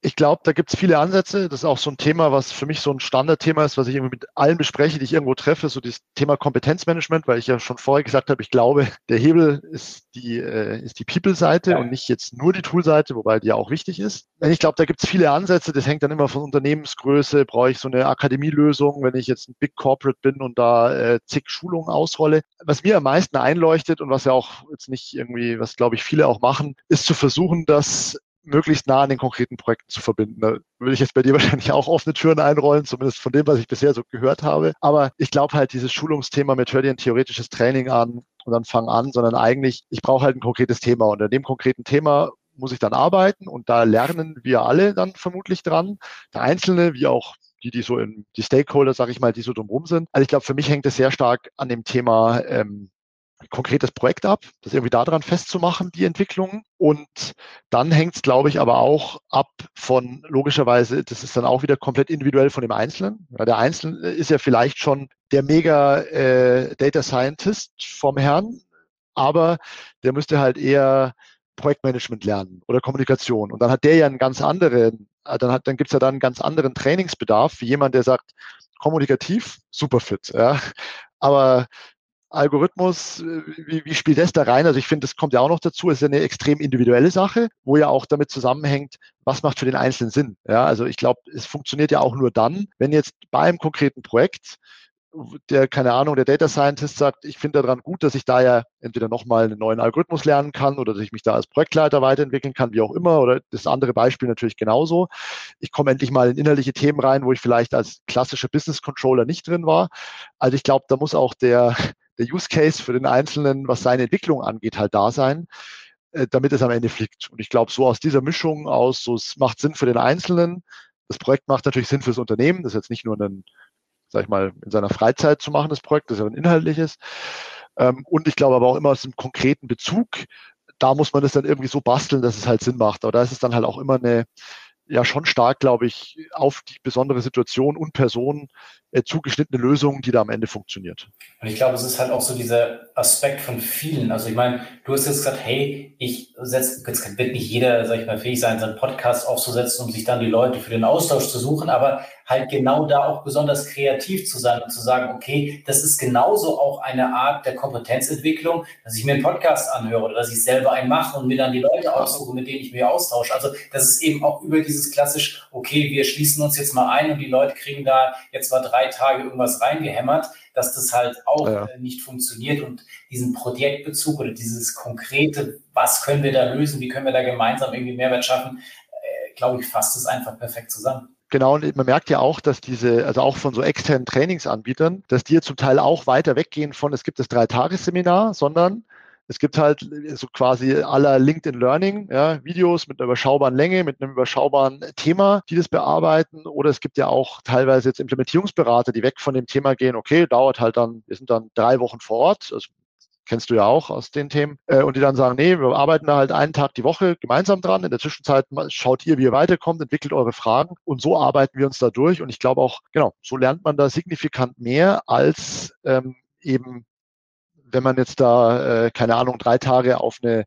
ich glaube, da gibt es viele Ansätze. Das ist auch so ein Thema, was für mich so ein Standardthema ist, was ich irgendwie mit allen bespreche, die ich irgendwo treffe, so das Thema Kompetenzmanagement, weil ich ja schon vorher gesagt habe, ich glaube, der Hebel ist die, äh, ist die People-Seite ja. und nicht jetzt nur die Tool-Seite, wobei die ja auch wichtig ist. Ich glaube, da gibt es viele Ansätze. Das hängt dann immer von Unternehmensgröße. Brauche ich so eine Akademielösung, wenn ich jetzt ein Big Corporate bin und da äh, zig Schulungen ausrolle. Was mir am meisten einleuchtet und was ja auch jetzt nicht irgendwie, was glaube ich viele auch machen, ist zu versuchen, dass möglichst nah an den konkreten Projekten zu verbinden. Da würde ich jetzt bei dir wahrscheinlich auch offene Türen einrollen, zumindest von dem, was ich bisher so gehört habe. Aber ich glaube halt, dieses Schulungsthema mit hör dir ein theoretisches Training an und dann fang an, sondern eigentlich, ich brauche halt ein konkretes Thema. Und an dem konkreten Thema muss ich dann arbeiten und da lernen wir alle dann vermutlich dran. Der Einzelne, wie auch die, die so in die Stakeholder, sage ich mal, die so drumherum sind. Also ich glaube, für mich hängt es sehr stark an dem Thema ähm, konkretes Projekt ab, das irgendwie daran festzumachen, die Entwicklung. Und dann hängt es, glaube ich, aber auch ab von, logischerweise, das ist dann auch wieder komplett individuell von dem Einzelnen. Ja, der Einzelne ist ja vielleicht schon der mega äh, Data Scientist vom Herrn, aber der müsste halt eher Projektmanagement lernen oder Kommunikation. Und dann hat der ja einen ganz anderen, äh, dann, hat, dann gibt's ja dann einen ganz anderen Trainingsbedarf wie jemand, der sagt, kommunikativ, super fit. Ja. Aber Algorithmus, äh, wie, wie spielt das da rein? Also ich finde, das kommt ja auch noch dazu, es ist eine extrem individuelle Sache, wo ja auch damit zusammenhängt, was macht für den Einzelnen Sinn. Ja, also ich glaube, es funktioniert ja auch nur dann, wenn jetzt bei einem konkreten Projekt der, keine Ahnung, der Data Scientist sagt, ich finde daran gut, dass ich da ja entweder nochmal einen neuen Algorithmus lernen kann oder dass ich mich da als Projektleiter weiterentwickeln kann, wie auch immer. Oder das andere Beispiel natürlich genauso. Ich komme endlich mal in innerliche Themen rein, wo ich vielleicht als klassischer Business Controller nicht drin war. Also ich glaube, da muss auch der, der Use Case für den Einzelnen, was seine Entwicklung angeht, halt da sein, äh, damit es am Ende fliegt. Und ich glaube, so aus dieser Mischung aus, so es macht Sinn für den Einzelnen, das Projekt macht natürlich Sinn fürs Unternehmen. Das ist jetzt nicht nur ein, sag ich mal, in seiner Freizeit zu machen, das Projekt, das ist ja ein inhaltliches. Ähm, und ich glaube aber auch immer aus einem konkreten Bezug, da muss man das dann irgendwie so basteln, dass es halt Sinn macht. Aber da ist es dann halt auch immer eine, ja schon stark, glaube ich, auf die besondere Situation und Person äh, zugeschnittene Lösung, die da am Ende funktioniert. Und ich glaube, es ist halt auch so dieser Aspekt von vielen. Also ich meine, du hast jetzt gesagt, hey, ich setze, jetzt wird nicht jeder, sag ich mal, fähig sein, seinen Podcast aufzusetzen, um sich dann die Leute für den Austausch zu suchen, aber halt genau da auch besonders kreativ zu sein und zu sagen, okay, das ist genauso auch eine Art der Kompetenzentwicklung, dass ich mir einen Podcast anhöre oder dass ich selber einen mache und mir dann die Leute aussuche, mit denen ich mich austausche. Also das ist eben auch über dieses klassisch, okay, wir schließen uns jetzt mal ein und die Leute kriegen da jetzt mal drei Tage irgendwas reingehämmert, dass das halt auch ja. Äh, nicht funktioniert und diesen Projektbezug oder dieses konkrete, was können wir da lösen, wie können wir da gemeinsam irgendwie Mehrwert schaffen, äh, glaube ich, fasst es einfach perfekt zusammen. Genau, und man merkt ja auch, dass diese, also auch von so externen Trainingsanbietern, dass die zum Teil auch weiter weggehen von, es gibt das Drei-Tages-Seminar, sondern es gibt halt so quasi aller LinkedIn Learning, ja, Videos mit einer überschaubaren Länge, mit einem überschaubaren Thema, die das bearbeiten. Oder es gibt ja auch teilweise jetzt Implementierungsberater, die weg von dem Thema gehen, okay, dauert halt dann, wir sind dann drei Wochen vor Ort, also kennst du ja auch aus den Themen, äh, und die dann sagen, nee, wir arbeiten da halt einen Tag die Woche gemeinsam dran. In der Zwischenzeit schaut ihr, wie ihr weiterkommt, entwickelt eure Fragen und so arbeiten wir uns da durch. Und ich glaube auch, genau, so lernt man da signifikant mehr als ähm, eben, wenn man jetzt da, äh, keine Ahnung, drei Tage auf eine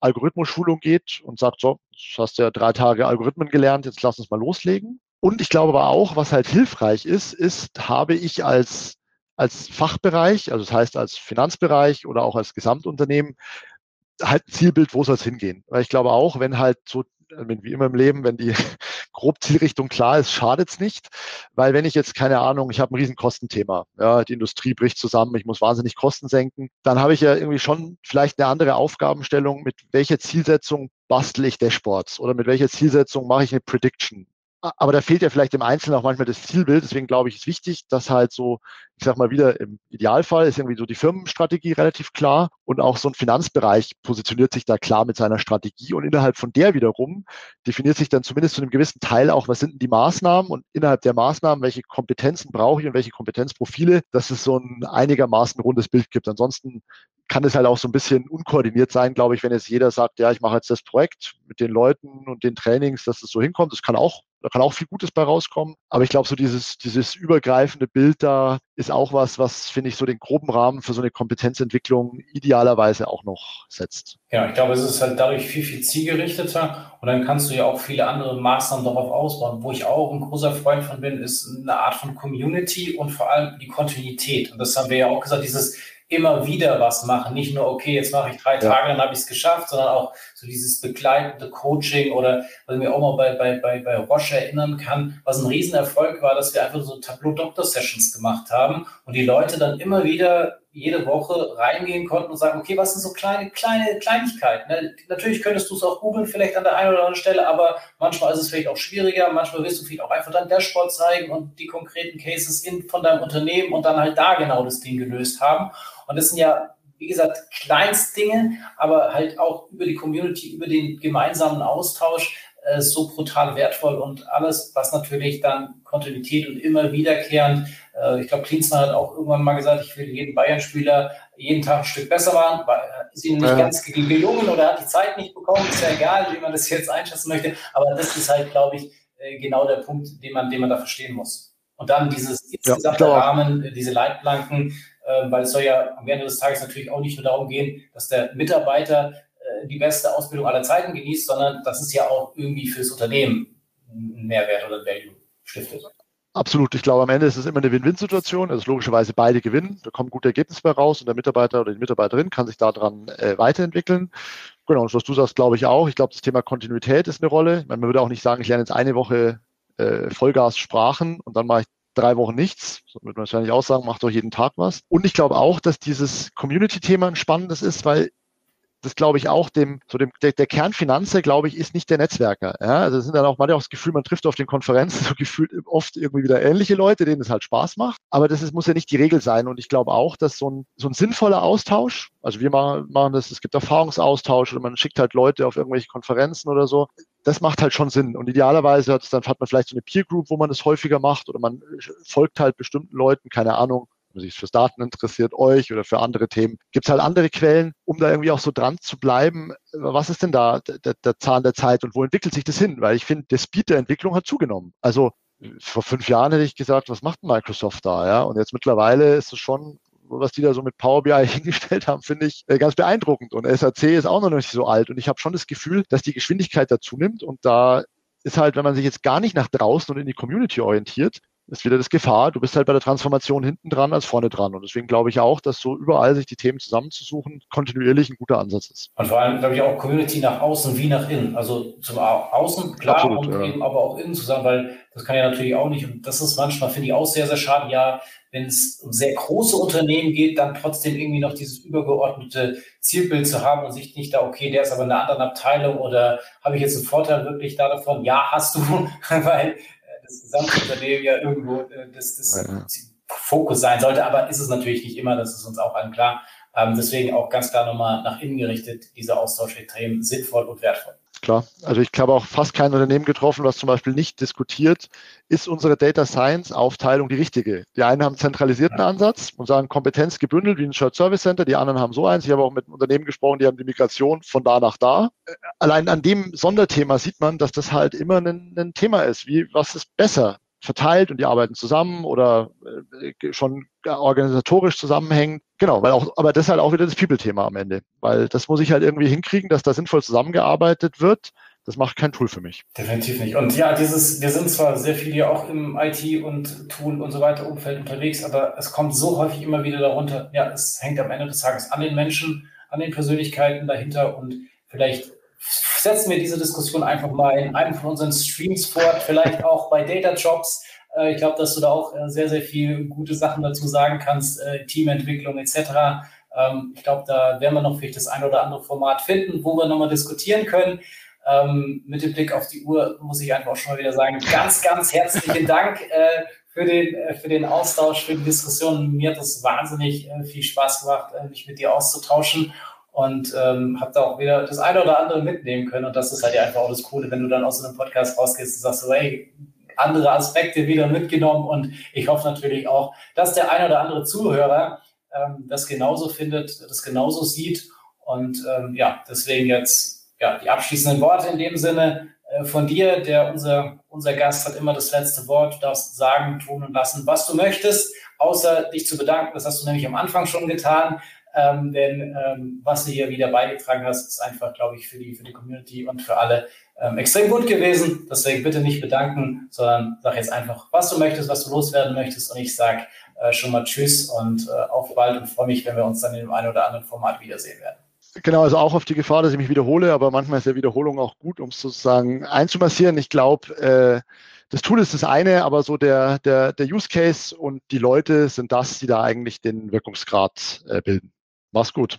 Algorithmus-Schulung geht und sagt, so, du hast ja drei Tage Algorithmen gelernt, jetzt lass uns mal loslegen. Und ich glaube aber auch, was halt hilfreich ist, ist, habe ich als als Fachbereich, also das heißt als Finanzbereich oder auch als Gesamtunternehmen, halt ein Zielbild, wo soll es hingehen. Weil ich glaube auch, wenn halt so, wie immer im Leben, wenn die grob Zielrichtung klar ist, schadet es nicht. Weil wenn ich jetzt, keine Ahnung, ich habe ein Riesenkostenthema, ja, die Industrie bricht zusammen, ich muss wahnsinnig Kosten senken, dann habe ich ja irgendwie schon vielleicht eine andere Aufgabenstellung, mit welcher Zielsetzung bastel ich Dashboards oder mit welcher Zielsetzung mache ich eine Prediction aber da fehlt ja vielleicht im Einzelnen auch manchmal das Zielbild. Deswegen glaube ich, ist wichtig, dass halt so, ich sag mal wieder, im Idealfall ist irgendwie so die Firmenstrategie relativ klar und auch so ein Finanzbereich positioniert sich da klar mit seiner Strategie und innerhalb von der wiederum definiert sich dann zumindest zu einem gewissen Teil auch, was sind denn die Maßnahmen und innerhalb der Maßnahmen, welche Kompetenzen brauche ich und welche Kompetenzprofile, dass es so ein einigermaßen rundes Bild gibt. Ansonsten kann es halt auch so ein bisschen unkoordiniert sein, glaube ich, wenn jetzt jeder sagt, ja, ich mache jetzt das Projekt mit den Leuten und den Trainings, dass es so hinkommt. Das kann auch, da kann auch viel Gutes bei rauskommen. Aber ich glaube, so dieses, dieses übergreifende Bild da ist auch was, was, finde ich, so den groben Rahmen für so eine Kompetenzentwicklung idealerweise auch noch setzt. Ja, ich glaube, es ist halt dadurch viel, viel zielgerichteter und dann kannst du ja auch viele andere Maßnahmen darauf ausbauen. Wo ich auch ein großer Freund von bin, ist eine Art von Community und vor allem die Kontinuität. Und das haben wir ja auch gesagt, dieses immer wieder was machen. Nicht nur, okay, jetzt mache ich drei Tage, dann habe ich es geschafft, sondern auch so dieses begleitende Coaching oder was ich mir auch mal bei, bei, bei, bei Roche erinnern kann, was ein Riesenerfolg war, dass wir einfach so Tableau-Doktor-Sessions gemacht haben und die Leute dann immer wieder jede Woche reingehen konnten und sagen, okay, was sind so kleine, kleine Kleinigkeiten? Ne? Natürlich könntest du es auch googeln, vielleicht an der einen oder anderen Stelle, aber manchmal ist es vielleicht auch schwieriger, manchmal willst du vielleicht auch einfach dein Dashboard zeigen und die konkreten Cases in, von deinem Unternehmen und dann halt da genau das Ding gelöst haben. Und das sind ja, wie gesagt, Kleinstdinge, aber halt auch über die Community, über den gemeinsamen Austausch äh, so brutal wertvoll und alles, was natürlich dann Kontinuität und immer wiederkehrend, äh, ich glaube, Klinsmann hat auch irgendwann mal gesagt, ich will jeden Bayern-Spieler jeden Tag ein Stück besser machen, weil äh, ist ihm nicht ja. ganz gelungen oder hat die Zeit nicht bekommen, ist ja egal, wie man das jetzt einschätzen möchte, aber das ist halt, glaube ich, äh, genau der Punkt, den man, den man da verstehen muss. Und dann dieses insgesamte ja, Rahmen, diese Leitplanken, äh, weil es soll ja am Ende des Tages natürlich auch nicht nur darum gehen, dass der Mitarbeiter äh, die beste Ausbildung aller Zeiten genießt, sondern dass es ja auch irgendwie fürs Unternehmen einen Mehrwert oder Value stiftet. Absolut. Ich glaube, am Ende ist es immer eine Win-Win-Situation. Also logischerweise beide gewinnen. Da kommt ein gutes Ergebnis bei raus und der Mitarbeiter oder die Mitarbeiterin kann sich daran äh, weiterentwickeln. Genau, und was du sagst, glaube ich auch. Ich glaube, das Thema Kontinuität ist eine Rolle. Meine, man würde auch nicht sagen, ich lerne jetzt eine Woche äh, Vollgas Sprachen und dann mache ich drei Wochen nichts. So würde man wahrscheinlich auch sagen, macht doch jeden Tag was. Und ich glaube auch, dass dieses Community-Thema ein spannendes ist, weil das glaube ich auch dem, so dem, der, der Kernfinanzer, glaube ich, ist nicht der Netzwerker. Ja? Also das sind dann auch manchmal auch das Gefühl, man trifft auf den Konferenzen so gefühlt oft irgendwie wieder ähnliche Leute, denen es halt Spaß macht. Aber das ist, muss ja nicht die Regel sein. Und ich glaube auch, dass so ein, so ein sinnvoller Austausch, also wir machen, machen das, es gibt Erfahrungsaustausch oder man schickt halt Leute auf irgendwelche Konferenzen oder so. Das macht halt schon Sinn. Und idealerweise hat, dann hat man vielleicht so eine Peer Group, wo man das häufiger macht oder man folgt halt bestimmten Leuten, keine Ahnung, man sich fürs Daten interessiert, euch oder für andere Themen. Gibt es halt andere Quellen, um da irgendwie auch so dran zu bleiben? Was ist denn da der, der Zahn der Zeit und wo entwickelt sich das hin? Weil ich finde, der Speed der Entwicklung hat zugenommen. Also vor fünf Jahren hätte ich gesagt, was macht Microsoft da? Ja? Und jetzt mittlerweile ist es schon was die da so mit Power BI hingestellt haben, finde ich äh, ganz beeindruckend. Und SAC ist auch noch nicht so alt. Und ich habe schon das Gefühl, dass die Geschwindigkeit dazu nimmt. Und da ist halt, wenn man sich jetzt gar nicht nach draußen und in die Community orientiert, ist wieder das Gefahr, du bist halt bei der Transformation hinten dran als vorne dran. Und deswegen glaube ich auch, dass so überall sich die Themen zusammenzusuchen, kontinuierlich ein guter Ansatz ist. Und vor allem, glaube ich, auch Community nach außen wie nach innen. Also zum Außen, klar, Absolut, und ja. eben aber auch innen zusammen, weil das kann ja natürlich auch nicht. Und das ist manchmal, finde ich, auch sehr, sehr schade. Ja, wenn es um sehr große Unternehmen geht, dann trotzdem irgendwie noch dieses übergeordnete Zielbild zu haben und sich nicht da, okay, der ist aber in einer anderen Abteilung oder habe ich jetzt einen Vorteil wirklich da davon? Ja, hast du, weil das Gesamtunternehmen ja irgendwo äh, das, das ja. Fokus sein sollte, aber ist es natürlich nicht immer, das ist uns auch allen klar. Ähm, deswegen auch ganz klar nochmal nach innen gerichtet, dieser Austausch extrem sinnvoll und wertvoll. Klar, also ich habe auch fast kein Unternehmen getroffen, was zum Beispiel nicht diskutiert, ist unsere Data Science Aufteilung die richtige. Die einen haben einen zentralisierten. Ansatz und sagen Kompetenz gebündelt wie ein Shared Service Center, die anderen haben so eins. Ich habe auch mit Unternehmen gesprochen, die haben die Migration von da nach da. Allein an dem Sonderthema sieht man, dass das halt immer ein, ein Thema ist. Wie, was ist besser? verteilt und die arbeiten zusammen oder äh, schon organisatorisch zusammenhängen. Genau, weil auch, aber das ist halt auch wieder das People-Thema am Ende, weil das muss ich halt irgendwie hinkriegen, dass da sinnvoll zusammengearbeitet wird. Das macht kein Tool für mich. Definitiv nicht. Und ja, dieses, wir sind zwar sehr viel ja auch im IT und Tool und so weiter Umfeld unterwegs, aber es kommt so häufig immer wieder darunter, ja, es hängt am Ende des Tages an den Menschen, an den Persönlichkeiten dahinter und vielleicht setzen wir diese Diskussion einfach mal in einem von unseren Streams fort, vielleicht auch bei Data Jobs. Äh, ich glaube, dass du da auch äh, sehr, sehr viel gute Sachen dazu sagen kannst, äh, Teamentwicklung etc. Ähm, ich glaube, da werden wir noch vielleicht das ein oder andere Format finden, wo wir nochmal diskutieren können. Ähm, mit dem Blick auf die Uhr muss ich einfach auch schon mal wieder sagen, ganz, ganz herzlichen Dank für den, für den Austausch, für die Diskussion. Mir hat es wahnsinnig viel Spaß gemacht, mich mit dir auszutauschen und ähm, habe da auch wieder das eine oder andere mitnehmen können. Und das ist halt einfach auch das Coole, wenn du dann aus so einem Podcast rausgehst und sagst so, hey, andere Aspekte wieder mitgenommen. Und ich hoffe natürlich auch, dass der eine oder andere Zuhörer ähm, das genauso findet, das genauso sieht. Und ähm, ja, deswegen jetzt ja, die abschließenden Worte in dem Sinne äh, von dir, der unser, unser Gast hat immer das letzte Wort. Du darfst sagen, tun und lassen, was du möchtest, außer dich zu bedanken. Das hast du nämlich am Anfang schon getan. Ähm, denn ähm, was du hier wieder beigetragen hast, ist einfach, glaube ich, für die, für die Community und für alle ähm, extrem gut gewesen. Deswegen bitte nicht bedanken, sondern sag jetzt einfach, was du möchtest, was du loswerden möchtest. Und ich sage äh, schon mal Tschüss und äh, auf bald und freue mich, wenn wir uns dann in dem einen oder anderen Format wiedersehen werden. Genau, also auch auf die Gefahr, dass ich mich wiederhole, aber manchmal ist ja Wiederholung auch gut, um es sozusagen einzumassieren. Ich glaube, äh, das Tool ist das eine, aber so der, der, der Use Case und die Leute sind das, die da eigentlich den Wirkungsgrad äh, bilden. Mach's gut.